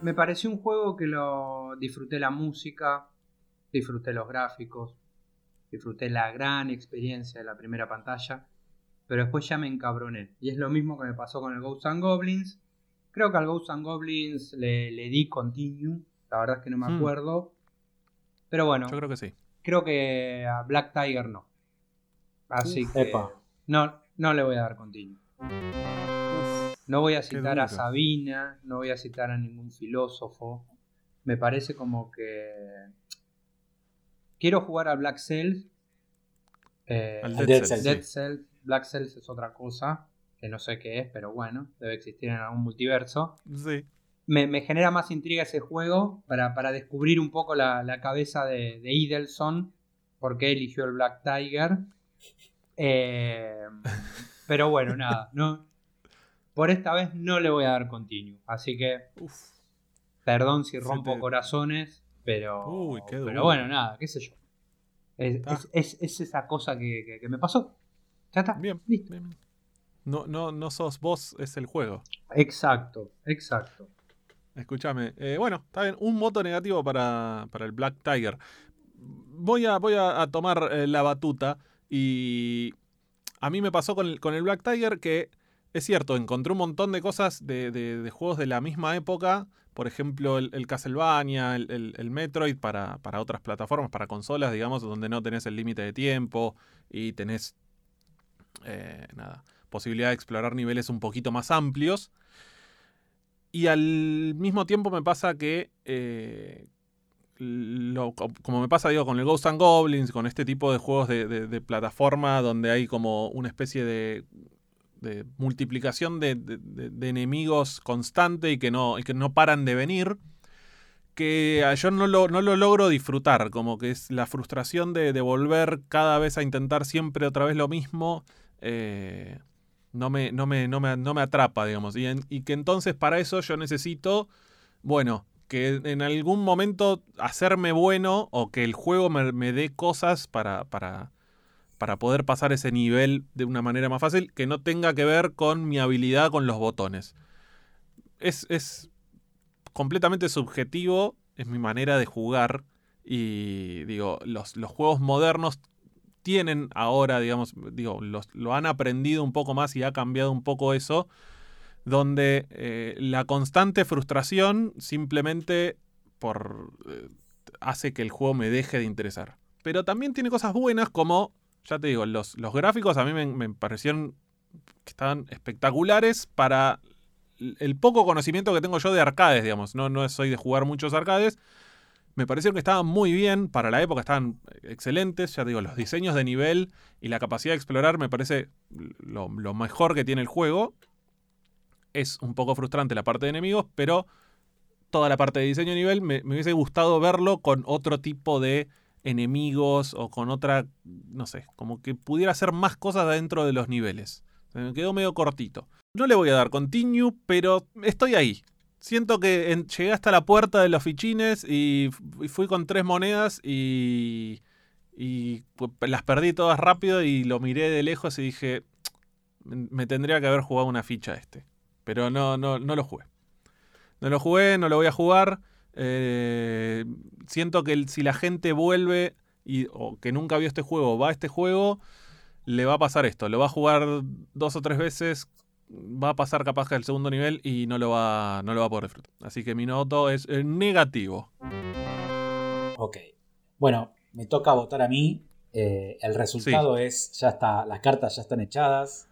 Speaker 2: me pareció un juego que lo disfruté la música, disfruté los gráficos, disfruté la gran experiencia de la primera pantalla, pero después ya me encabroné. Y es lo mismo que me pasó con el Ghosts and Goblins. Creo que al Ghosts and Goblins le, le di continue, la verdad es que no me
Speaker 1: Hmm.
Speaker 2: acuerdo. Pero bueno,
Speaker 1: Yo creo que sí.
Speaker 2: creo que a Black Tiger no. Así que
Speaker 3: Epa.
Speaker 2: no, no le voy a dar continuo. No voy a citar a. Sabina, no voy a citar a ningún filósofo. Me parece como que quiero jugar a Black Cells. Eh,
Speaker 1: Dead
Speaker 3: Dead
Speaker 1: Cells.
Speaker 3: Cells.
Speaker 2: Dead Cells, Black Cells es otra cosa que no sé qué es, pero bueno, debe existir en algún multiverso.
Speaker 1: Sí.
Speaker 2: Me, me genera más intriga ese juego para, para descubrir un poco la, la cabeza de, de Idelson, por qué eligió el Black Tiger. Eh, (laughs) pero bueno, nada, no, por esta vez no le voy a dar continuo. Así que,
Speaker 1: Uf.
Speaker 2: perdón si rompo
Speaker 1: te-
Speaker 2: corazones, pero,
Speaker 1: Uy, qué
Speaker 2: pero bueno, nada, qué sé yo. Es,
Speaker 1: Ah.
Speaker 2: es- es- es esa cosa que, que- que me pasó. Ya está.
Speaker 1: Bien,
Speaker 2: Listo.
Speaker 1: bien. No, no, no sos vos, es el juego.
Speaker 2: Exacto, exacto.
Speaker 1: Escúchame. Eh, bueno, está bien. Un voto negativo para, para el Black Tiger. Voy a, voy a, a tomar eh, la batuta y a mí me pasó con el, con el Black Tiger que es cierto, encontré un montón de cosas de, juegos de la misma época. Por ejemplo, el, Castlevania, el, Metroid para, otras plataformas, para consolas, digamos, donde no tenés el límite de tiempo y tenés eh, nada, posibilidad de explorar niveles un poquito más amplios. Y al mismo tiempo me pasa que, eh, como me pasa con el Ghost and Goblins, con este tipo de juegos de- de plataforma donde hay como una especie de, de multiplicación de, de- enemigos constante y que, no, y que no paran de venir, que yo no lo, no lo logro disfrutar, como que es la frustración de, de volver cada vez a intentar siempre otra vez lo mismo. eh, no me, no me, no me, no me atrapa, digamos. Y, y que entonces para eso yo necesito, bueno, que en algún momento hacerme bueno o que el juego me, me dé cosas para, para, para poder pasar ese nivel de una manera más fácil que no tenga que ver con mi habilidad con los botones. Es, es completamente subjetivo, es mi manera de jugar y digo, los, los juegos modernos tienen ahora, digamos, digo, los- lo han aprendido un poco más y ha cambiado un poco eso, donde eh, la constante frustración simplemente por, eh, hace que el juego me deje de interesar. Pero también tiene cosas buenas como, ya te digo, los, los gráficos a mí me, parecieron que estaban espectaculares para el poco conocimiento que tengo yo de arcades, digamos. No, no soy de jugar muchos arcades. Me parecieron que estaban muy bien, para la época estaban excelentes, ya te digo, los diseños de nivel y la capacidad de explorar me parece lo, lo mejor que tiene el juego. Es un poco frustrante la parte de enemigos, pero toda la parte de diseño de nivel me, me hubiese gustado verlo con otro tipo de enemigos o con otra, no sé, como que pudiera hacer más cosas dentro de los niveles. Se me quedó medio cortito. No le voy a dar continue, pero estoy ahí. Siento que en- llegué hasta la puerta de los fichines y, y fui con tres monedas y, y pu- las perdí todas rápido y lo miré de lejos y dije, me tendría que haber jugado una ficha este. Pero no, no, no lo jugué. No lo jugué, no lo voy a jugar. Eh, siento que el- si la gente vuelve y, o que nunca vio este juego, va a este juego, le va a pasar esto. Lo va a jugar dos o tres veces, va a pasar capaz que al segundo nivel y no lo va, no lo va a poder disfrutar. Así que mi noto es eh, negativo.
Speaker 3: Ok. Bueno, me toca votar a mí. Eh, el resultado es, ya está, las cartas ya están echadas.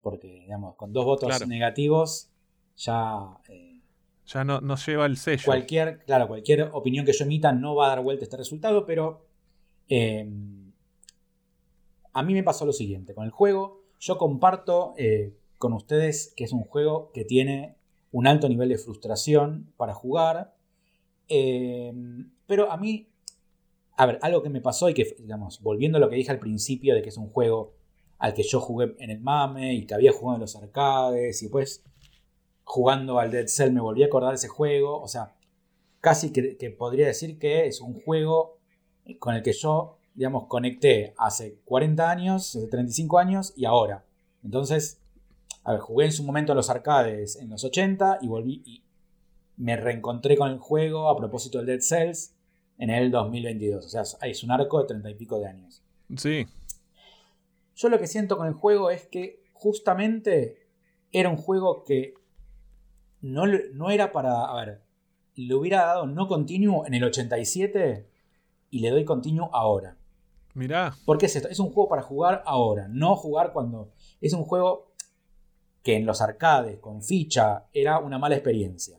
Speaker 3: Porque, digamos, con dos votos
Speaker 1: Claro.
Speaker 3: negativos, ya
Speaker 1: Ya no nos lleva el sello.
Speaker 3: cualquier, claro, cualquier opinión que yo emita no va a dar vuelta a este resultado, pero eh, a mí me pasó lo siguiente. Con el juego, yo comparto eh, con ustedes que es un juego que tiene un alto nivel de frustración para jugar. eh, pero a mí, a ver, algo que me pasó y que, digamos, volviendo a lo que dije al principio de que es un juego al que yo jugué en el MAME y que había jugado en los arcades y después jugando al Dead Cell me volví a acordar de ese juego. O sea, casi que, que podría decir que es un juego con el que yo, digamos, conecté hace 40 años, hace 35 años y ahora. Entonces, a ver, jugué en su momento a los arcades en los 80 y volví y me reencontré con el juego a propósito del Dead Cells en el 2022. O sea, es un arco de treinta y pico de años.
Speaker 1: Sí.
Speaker 3: Yo lo que siento con el juego es que justamente era un juego que no, no era para. A ver, le hubiera dado no continuo en el 87 y le doy continuo ahora.
Speaker 1: Mirá.
Speaker 3: Porque es esto? Es un juego para jugar ahora, no jugar cuando. Es un juego que en los arcades, con ficha, era una mala experiencia.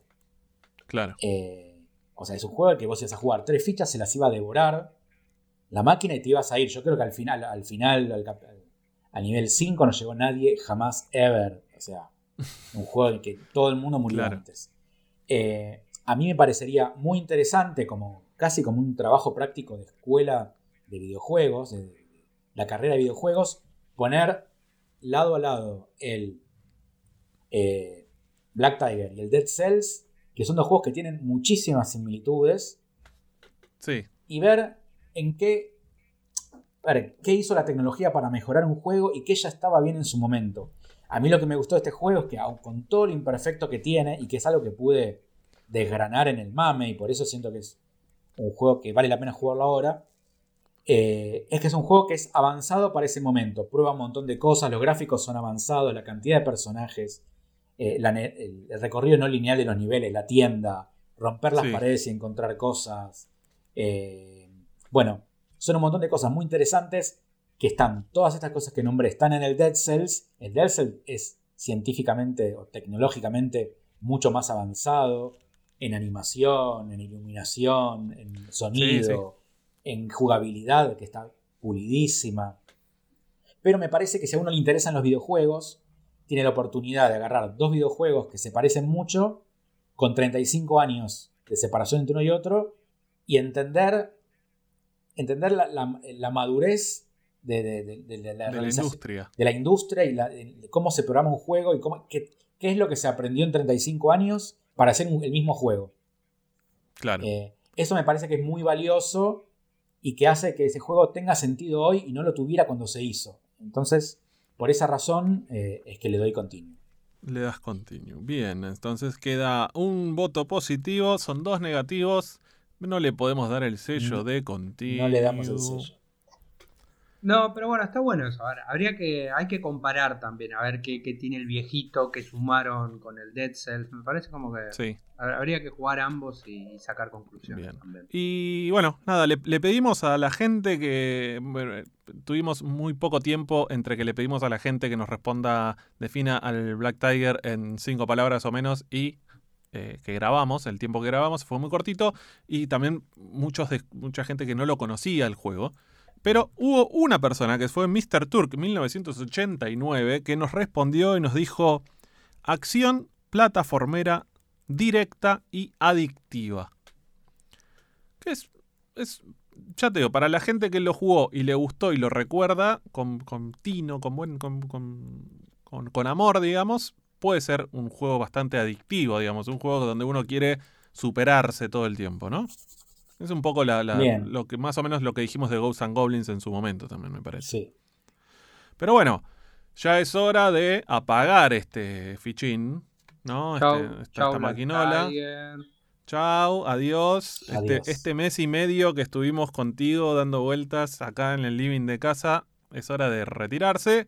Speaker 1: Claro.
Speaker 3: Eh, o sea, es un juego que vos ibas a jugar tres fichas, se las iba a devorar la máquina y te ibas a ir. Yo creo que al final, al final, al, nivel 5 no llegó nadie jamás, ever. O sea, un juego en el que todo el mundo murió antes. Eh, a mí me parecería muy interesante, como casi como un trabajo práctico de escuela de videojuegos, de la carrera de videojuegos, poner lado a lado el eh, Black Tiger y el Dead Cells, que son dos juegos que tienen muchísimas similitudes.
Speaker 1: Sí.
Speaker 3: Y ver en qué, ver, qué hizo la tecnología para mejorar un juego y qué ya estaba bien en su momento. A mí lo que me gustó de este juego es que, aun con todo lo imperfecto que tiene y que es algo que pude desgranar en el mame y por eso siento que es un juego que vale la pena jugarlo ahora, eh, es que es un juego que es avanzado para ese momento. Prueba un montón de cosas, los gráficos son avanzados, la cantidad de personajes, eh, el, recorrido no lineal de los niveles, la tienda, romper las paredes y encontrar cosas. Eh, bueno, son un montón de cosas muy interesantes que están, todas estas cosas que nombré están en el Dead Cells. El Dead Cells es científicamente o tecnológicamente mucho más avanzado en animación, en iluminación, en sonido, en jugabilidad, que está pulidísima. Pero me parece que si a uno le interesan los videojuegos, tiene la oportunidad de agarrar dos videojuegos que se parecen mucho, con 35 años de separación entre uno y otro, y entender, entender la, madurez de, la,
Speaker 1: industria.
Speaker 3: De la industria y cómo se programa un juego y cómo, qué, qué, es lo que se aprendió en 35 años para hacer el mismo juego.
Speaker 1: Claro.
Speaker 3: Eh, eso me parece que es muy valioso y que hace que ese juego tenga sentido hoy y no lo tuviera cuando se hizo. Entonces, por esa razón eh, es que le doy continuo.
Speaker 1: Le das continuo. Bien, entonces queda un voto positivo, son dos negativos. No le podemos dar el sello de continuo.
Speaker 3: No le damos el sello.
Speaker 2: No, pero bueno, está bueno eso. habría que, hay que comparar también, a ver qué, tiene el viejito que sumaron con el Dead Cells. Me parece como que
Speaker 1: sí.
Speaker 2: habría que jugar ambos y sacar conclusiones también.
Speaker 1: Y bueno, nada, le, pedimos a la gente que tuvimos muy poco tiempo entre que le pedimos a la gente que nos responda, defina al Black Tiger en cinco palabras o menos y eh, que grabamos, el tiempo que grabamos fue muy cortito y también muchos de, mucha gente que no lo conocía el juego. Pero hubo una persona que fue Mr. Turk 1989 que nos respondió y nos dijo acción plataformera directa y adictiva. Que es, es, ya te digo, para la gente que lo jugó y le gustó y lo recuerda con, con tino, con buen, con, con, con amor, digamos, puede ser un juego bastante adictivo, digamos, un juego donde uno quiere superarse todo el tiempo, ¿no? Es un poco la, lo que más o menos lo que dijimos de Ghosts and Goblins en su momento también, me parece.
Speaker 3: Sí.
Speaker 1: Pero bueno, ya es hora de apagar este fichín, ¿no? este, esta, maquinola. Chao, adiós. Este, adiós. Este, mes y medio que estuvimos contigo dando vueltas acá en el living de casa, es hora de retirarse.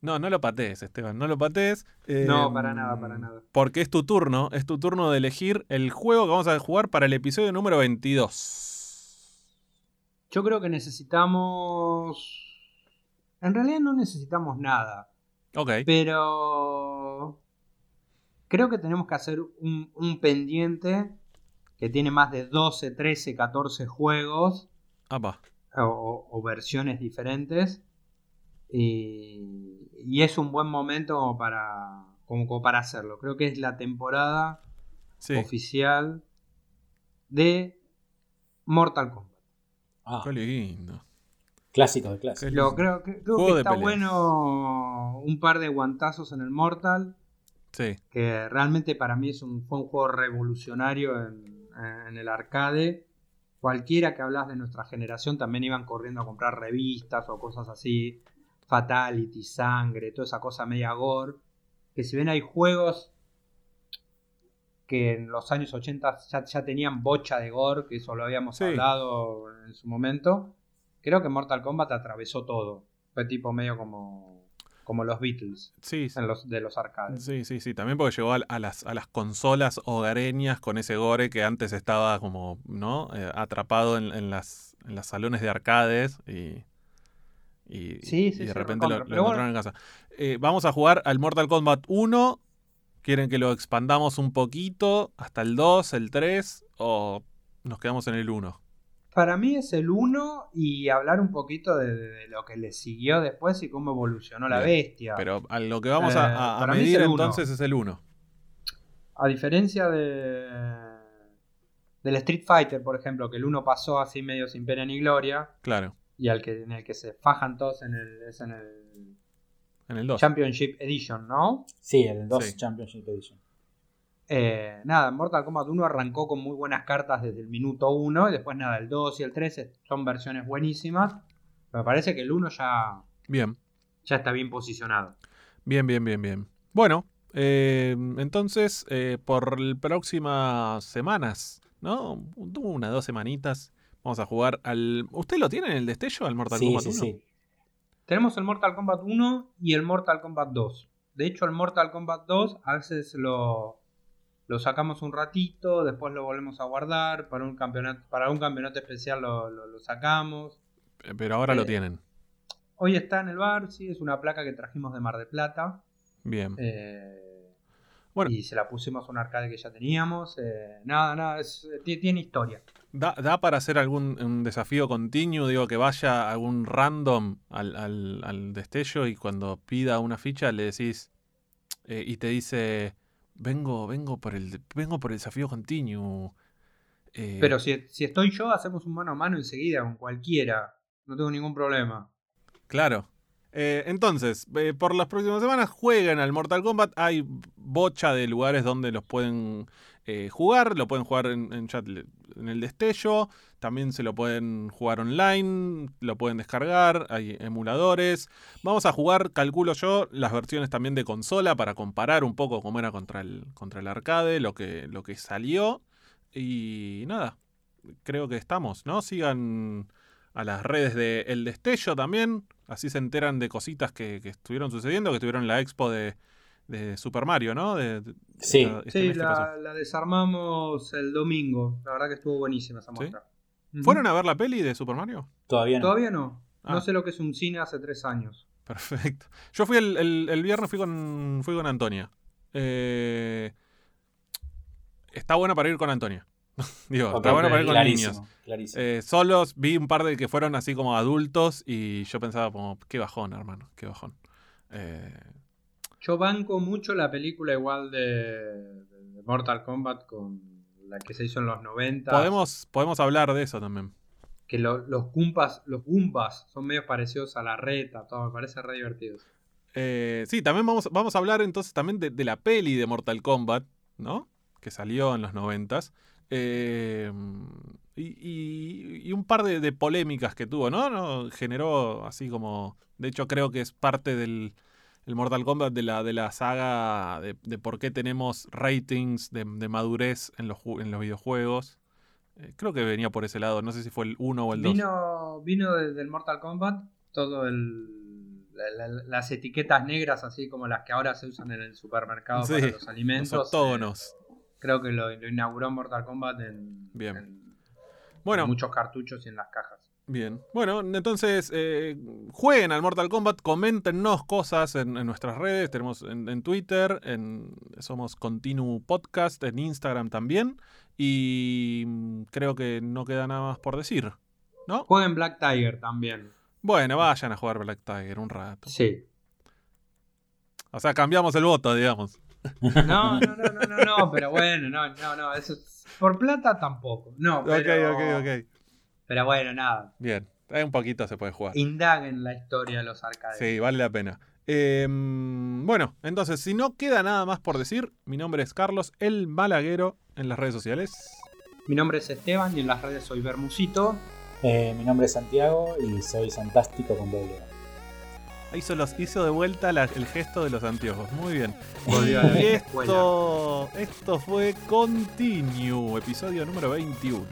Speaker 1: No, no lo patees, Esteban, no lo patees.
Speaker 2: no, para nada, para nada.
Speaker 1: Porque es tu turno, es tu turno de elegir el juego que vamos a jugar para el episodio número 22.
Speaker 2: Yo creo que necesitamos... En realidad no necesitamos nada.
Speaker 1: Ok.
Speaker 2: Pero... Creo que tenemos que hacer un, pendiente que tiene más de 12, 13, 14 juegos. O, o versiones diferentes. Y y es un buen momento para, como, para hacerlo. Creo que es la temporada oficial de Mortal Kombat.
Speaker 1: Ah. Qué lindo.
Speaker 3: Clásico de clásico.
Speaker 2: Lo, creo, que está bueno un par de guantazos en el Mortal.
Speaker 1: Sí.
Speaker 2: Que realmente para mí es un, fue un juego revolucionario en, en el arcade. Cualquiera que hablas de nuestra generación también iban corriendo a comprar revistas o cosas así fatality, sangre, toda esa cosa media gore. Que si ven hay juegos que en los años 80 ya, ya tenían bocha de gore, que eso lo habíamos
Speaker 1: Sí.
Speaker 2: hablado en su momento. Creo que Mortal Kombat atravesó todo. Fue tipo medio como, como los Beatles
Speaker 1: Sí, sí.
Speaker 2: en los, de los arcades.
Speaker 1: Sí, sí, sí. También porque llegó a, a las, a las consolas hogareñas con ese gore que antes estaba como, ¿no? Eh, atrapado en, en las, en las salones de arcades y, y,
Speaker 2: Sí,
Speaker 1: y
Speaker 2: sí,
Speaker 1: de
Speaker 2: sí,
Speaker 1: repente lo, lo encontraron en casa. Eh, vamos a jugar al Mortal Kombat 1. ¿Quieren que lo expandamos un poquito hasta el 2, el 3 o nos quedamos en el 1?
Speaker 2: Para mí es el 1 y hablar un poquito de, de lo que le siguió después y cómo evolucionó la
Speaker 1: Bien,
Speaker 2: bestia.
Speaker 1: Pero a lo que vamos
Speaker 2: Eh,
Speaker 1: a, a-
Speaker 2: es
Speaker 1: medir
Speaker 2: uno.
Speaker 1: entonces es el 1.
Speaker 2: A diferencia de del Street Fighter, por ejemplo, que el 1 pasó así medio sin pena ni gloria
Speaker 1: Claro,
Speaker 2: y al que en el que se fajan todos en el es en el
Speaker 1: en el 2.
Speaker 2: Championship Edition, ¿no?
Speaker 3: Sí, el 2
Speaker 1: Sí.
Speaker 3: Championship Edition.
Speaker 2: Eh, nada, Mortal Kombat 1 arrancó con muy buenas cartas desde el minuto 1 y después nada, el 2 y el 3 son versiones buenísimas. Me parece que el 1 ya,
Speaker 1: Bien.
Speaker 2: ya está bien posicionado.
Speaker 1: Bien, bien, bien, bien. Bueno, eh, entonces, eh, por las próximas semanas, ¿no? Una, dos semanitas, vamos a jugar al... ¿Usted lo tiene en el destello, al Mortal
Speaker 3: Sí,
Speaker 1: Kombat
Speaker 3: sí,
Speaker 1: 1?
Speaker 3: sí.
Speaker 2: Tenemos el Mortal Kombat 1 y el Mortal Kombat 2. De hecho, el Mortal Kombat 2 a veces lo, lo sacamos un ratito, después lo volvemos a guardar, para un campeonato, para un campeonato especial lo, lo- lo sacamos.
Speaker 1: Eh, Pero ahora lo
Speaker 2: Eh,
Speaker 1: tienen.
Speaker 2: Hoy está en el bar, sí, es una placa que trajimos de Mar de Plata.
Speaker 1: Bien.
Speaker 2: eh,
Speaker 1: Bueno.
Speaker 2: Y se la pusimos a un arcade que ya teníamos. eh, nada, nada, es- ti- tiene historia.
Speaker 1: ¿Da, da para hacer algún un desafío continuo? Digo, que vaya algún random al, al- al destello y cuando pida una ficha le decís eh, y te dice, vengo, vengo por el, vengo por el desafío continuo. Eh,
Speaker 2: Pero si, si estoy yo, hacemos un mano a mano enseguida con cualquiera. No tengo ningún problema.
Speaker 1: Claro. Eh, entonces, eh, por las próximas semanas jueguen al Mortal Kombat. Hay bocha de lugares donde los pueden eh, jugar. Lo pueden jugar en, chat en el destello. También se lo pueden jugar online. Lo pueden descargar. Hay emuladores. Vamos a jugar, calculo yo, las versiones también de consola para comparar un poco cómo era contra el, contra el arcade, lo que, lo que salió. Y nada, creo que estamos, ¿no? Sigan a las redes de El Destello también. Así se enteran de cositas que, que estuvieron sucediendo, que estuvieron en la expo de, de Super Mario, ¿no? De- de-
Speaker 3: Sí.
Speaker 1: este
Speaker 2: Sí, la, la desarmamos el domingo. La verdad que estuvo buenísima esa
Speaker 1: ¿Sí?
Speaker 2: muestra.
Speaker 1: ¿Fueron a ver la peli de Super Mario?
Speaker 3: Todavía no.
Speaker 2: Todavía no.
Speaker 1: Ah.
Speaker 2: No sé lo que es un cine hace tres años.
Speaker 1: Perfecto. Yo fui el, el- el viernes, fui con, fui con Antonia. Eh, está bueno para ir con Antonia. (laughs) Digo, está bueno para ir con
Speaker 3: clarísimo,
Speaker 1: niños.
Speaker 3: clarísimo.
Speaker 1: Eh, solos vi un par de que fueron así como adultos y yo pensaba como, qué bajón, hermano, qué bajón. Eh,
Speaker 2: Yo banco mucho la película igual de, de Mortal Kombat con la que se hizo en los 90.
Speaker 1: podemos, podemos hablar de eso también.
Speaker 2: Que lo- los Goombas, los Goombas son medio parecidos a la reta, todo me parece re divertido.
Speaker 1: Eh, sí, también vamos, vamos a hablar entonces también de, de la peli de Mortal Kombat, ¿no? Que salió en los noventas. Eh, y, y- y un par de, de polémicas que tuvo, ¿no? ¿no? Generó así como... De hecho, creo que es parte del el Mortal Kombat de la, de la saga de, de por qué tenemos ratings de, de madurez en los, en los videojuegos. Eh, creo que venía por ese lado. No sé si fue el 1 o el 2.
Speaker 2: Vino, vino desde el Mortal Kombat todo el la- la- las etiquetas negras así como las que ahora se usan en el supermercado
Speaker 1: Sí,
Speaker 2: para los
Speaker 1: Los
Speaker 2: alimentos.
Speaker 1: octógonos.
Speaker 2: eh, creo que lo, lo inauguró Mortal Kombat en,
Speaker 1: Bien.
Speaker 2: en-
Speaker 1: Bueno.
Speaker 2: en muchos cartuchos y en las cajas.
Speaker 1: Bien. Bueno, entonces eh, jueguen al Mortal Kombat, coméntenos cosas en, en nuestras redes. Tenemos en, en Twitter, en, somos Continu Podcast, en Instagram también. Y mm, creo que no queda nada más por decir. ¿No?
Speaker 2: Jueguen Black Tiger también.
Speaker 1: Bueno, vayan a jugar Black Tiger un rato.
Speaker 2: Sí.
Speaker 1: O sea, cambiamos el voto, digamos.
Speaker 2: No, no, no, no, no, no, pero bueno, no, no, no, eso es- por plata tampoco. No, pero,
Speaker 1: Ok, ok, ok.
Speaker 2: Pero bueno, nada.
Speaker 1: Bien. Ahí un poquito se puede jugar.
Speaker 2: Indaguen la historia de los arcades.
Speaker 1: Sí, vale la pena. Eh, bueno, entonces, si no queda nada más por decir, mi nombre es Carlos el Malaguero en las redes sociales.
Speaker 2: Mi nombre es Esteban y en las redes soy Bermusito.
Speaker 3: Eh, mi nombre es Santiago y soy Santástico con doble.
Speaker 1: Hizo, los, hizo de vuelta la- el gesto de los anteojos. Muy bien. (laughs) Esto, esto fue Continue, episodio número 21.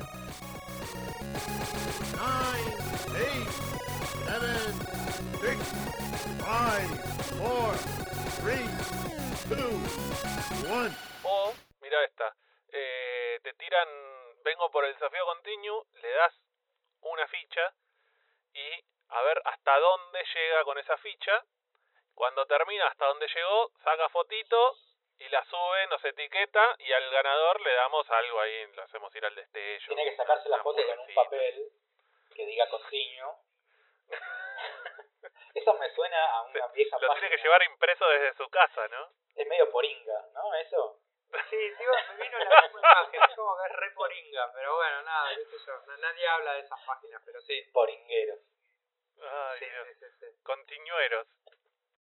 Speaker 1: O, mira esta, eh, te tiran, vengo por el desafío Continue, le das una ficha y a ver hasta dónde llega con esa ficha. Cuando termina hasta dónde llegó, saca fotito y la sube, nos etiqueta y al ganador le damos algo ahí, lo hacemos ir al destello.
Speaker 3: Tiene que sacarse la foto con un papel que diga continuo. (laughs) Eso me suena a una vieja
Speaker 1: Lo
Speaker 3: página.
Speaker 1: tiene que llevar impreso desde su casa, ¿no?
Speaker 3: Es medio poringa, ¿no? Eso.
Speaker 2: Sí, sí, me vino la misma imagen, es como que es re poringa, pero bueno, nada, qué sé yo, na- nadie habla de esas páginas, pero sí.
Speaker 3: Poringuero.
Speaker 1: Ay,
Speaker 2: Sí,
Speaker 1: Dios.
Speaker 2: sí, sí, sí.
Speaker 1: Continueros.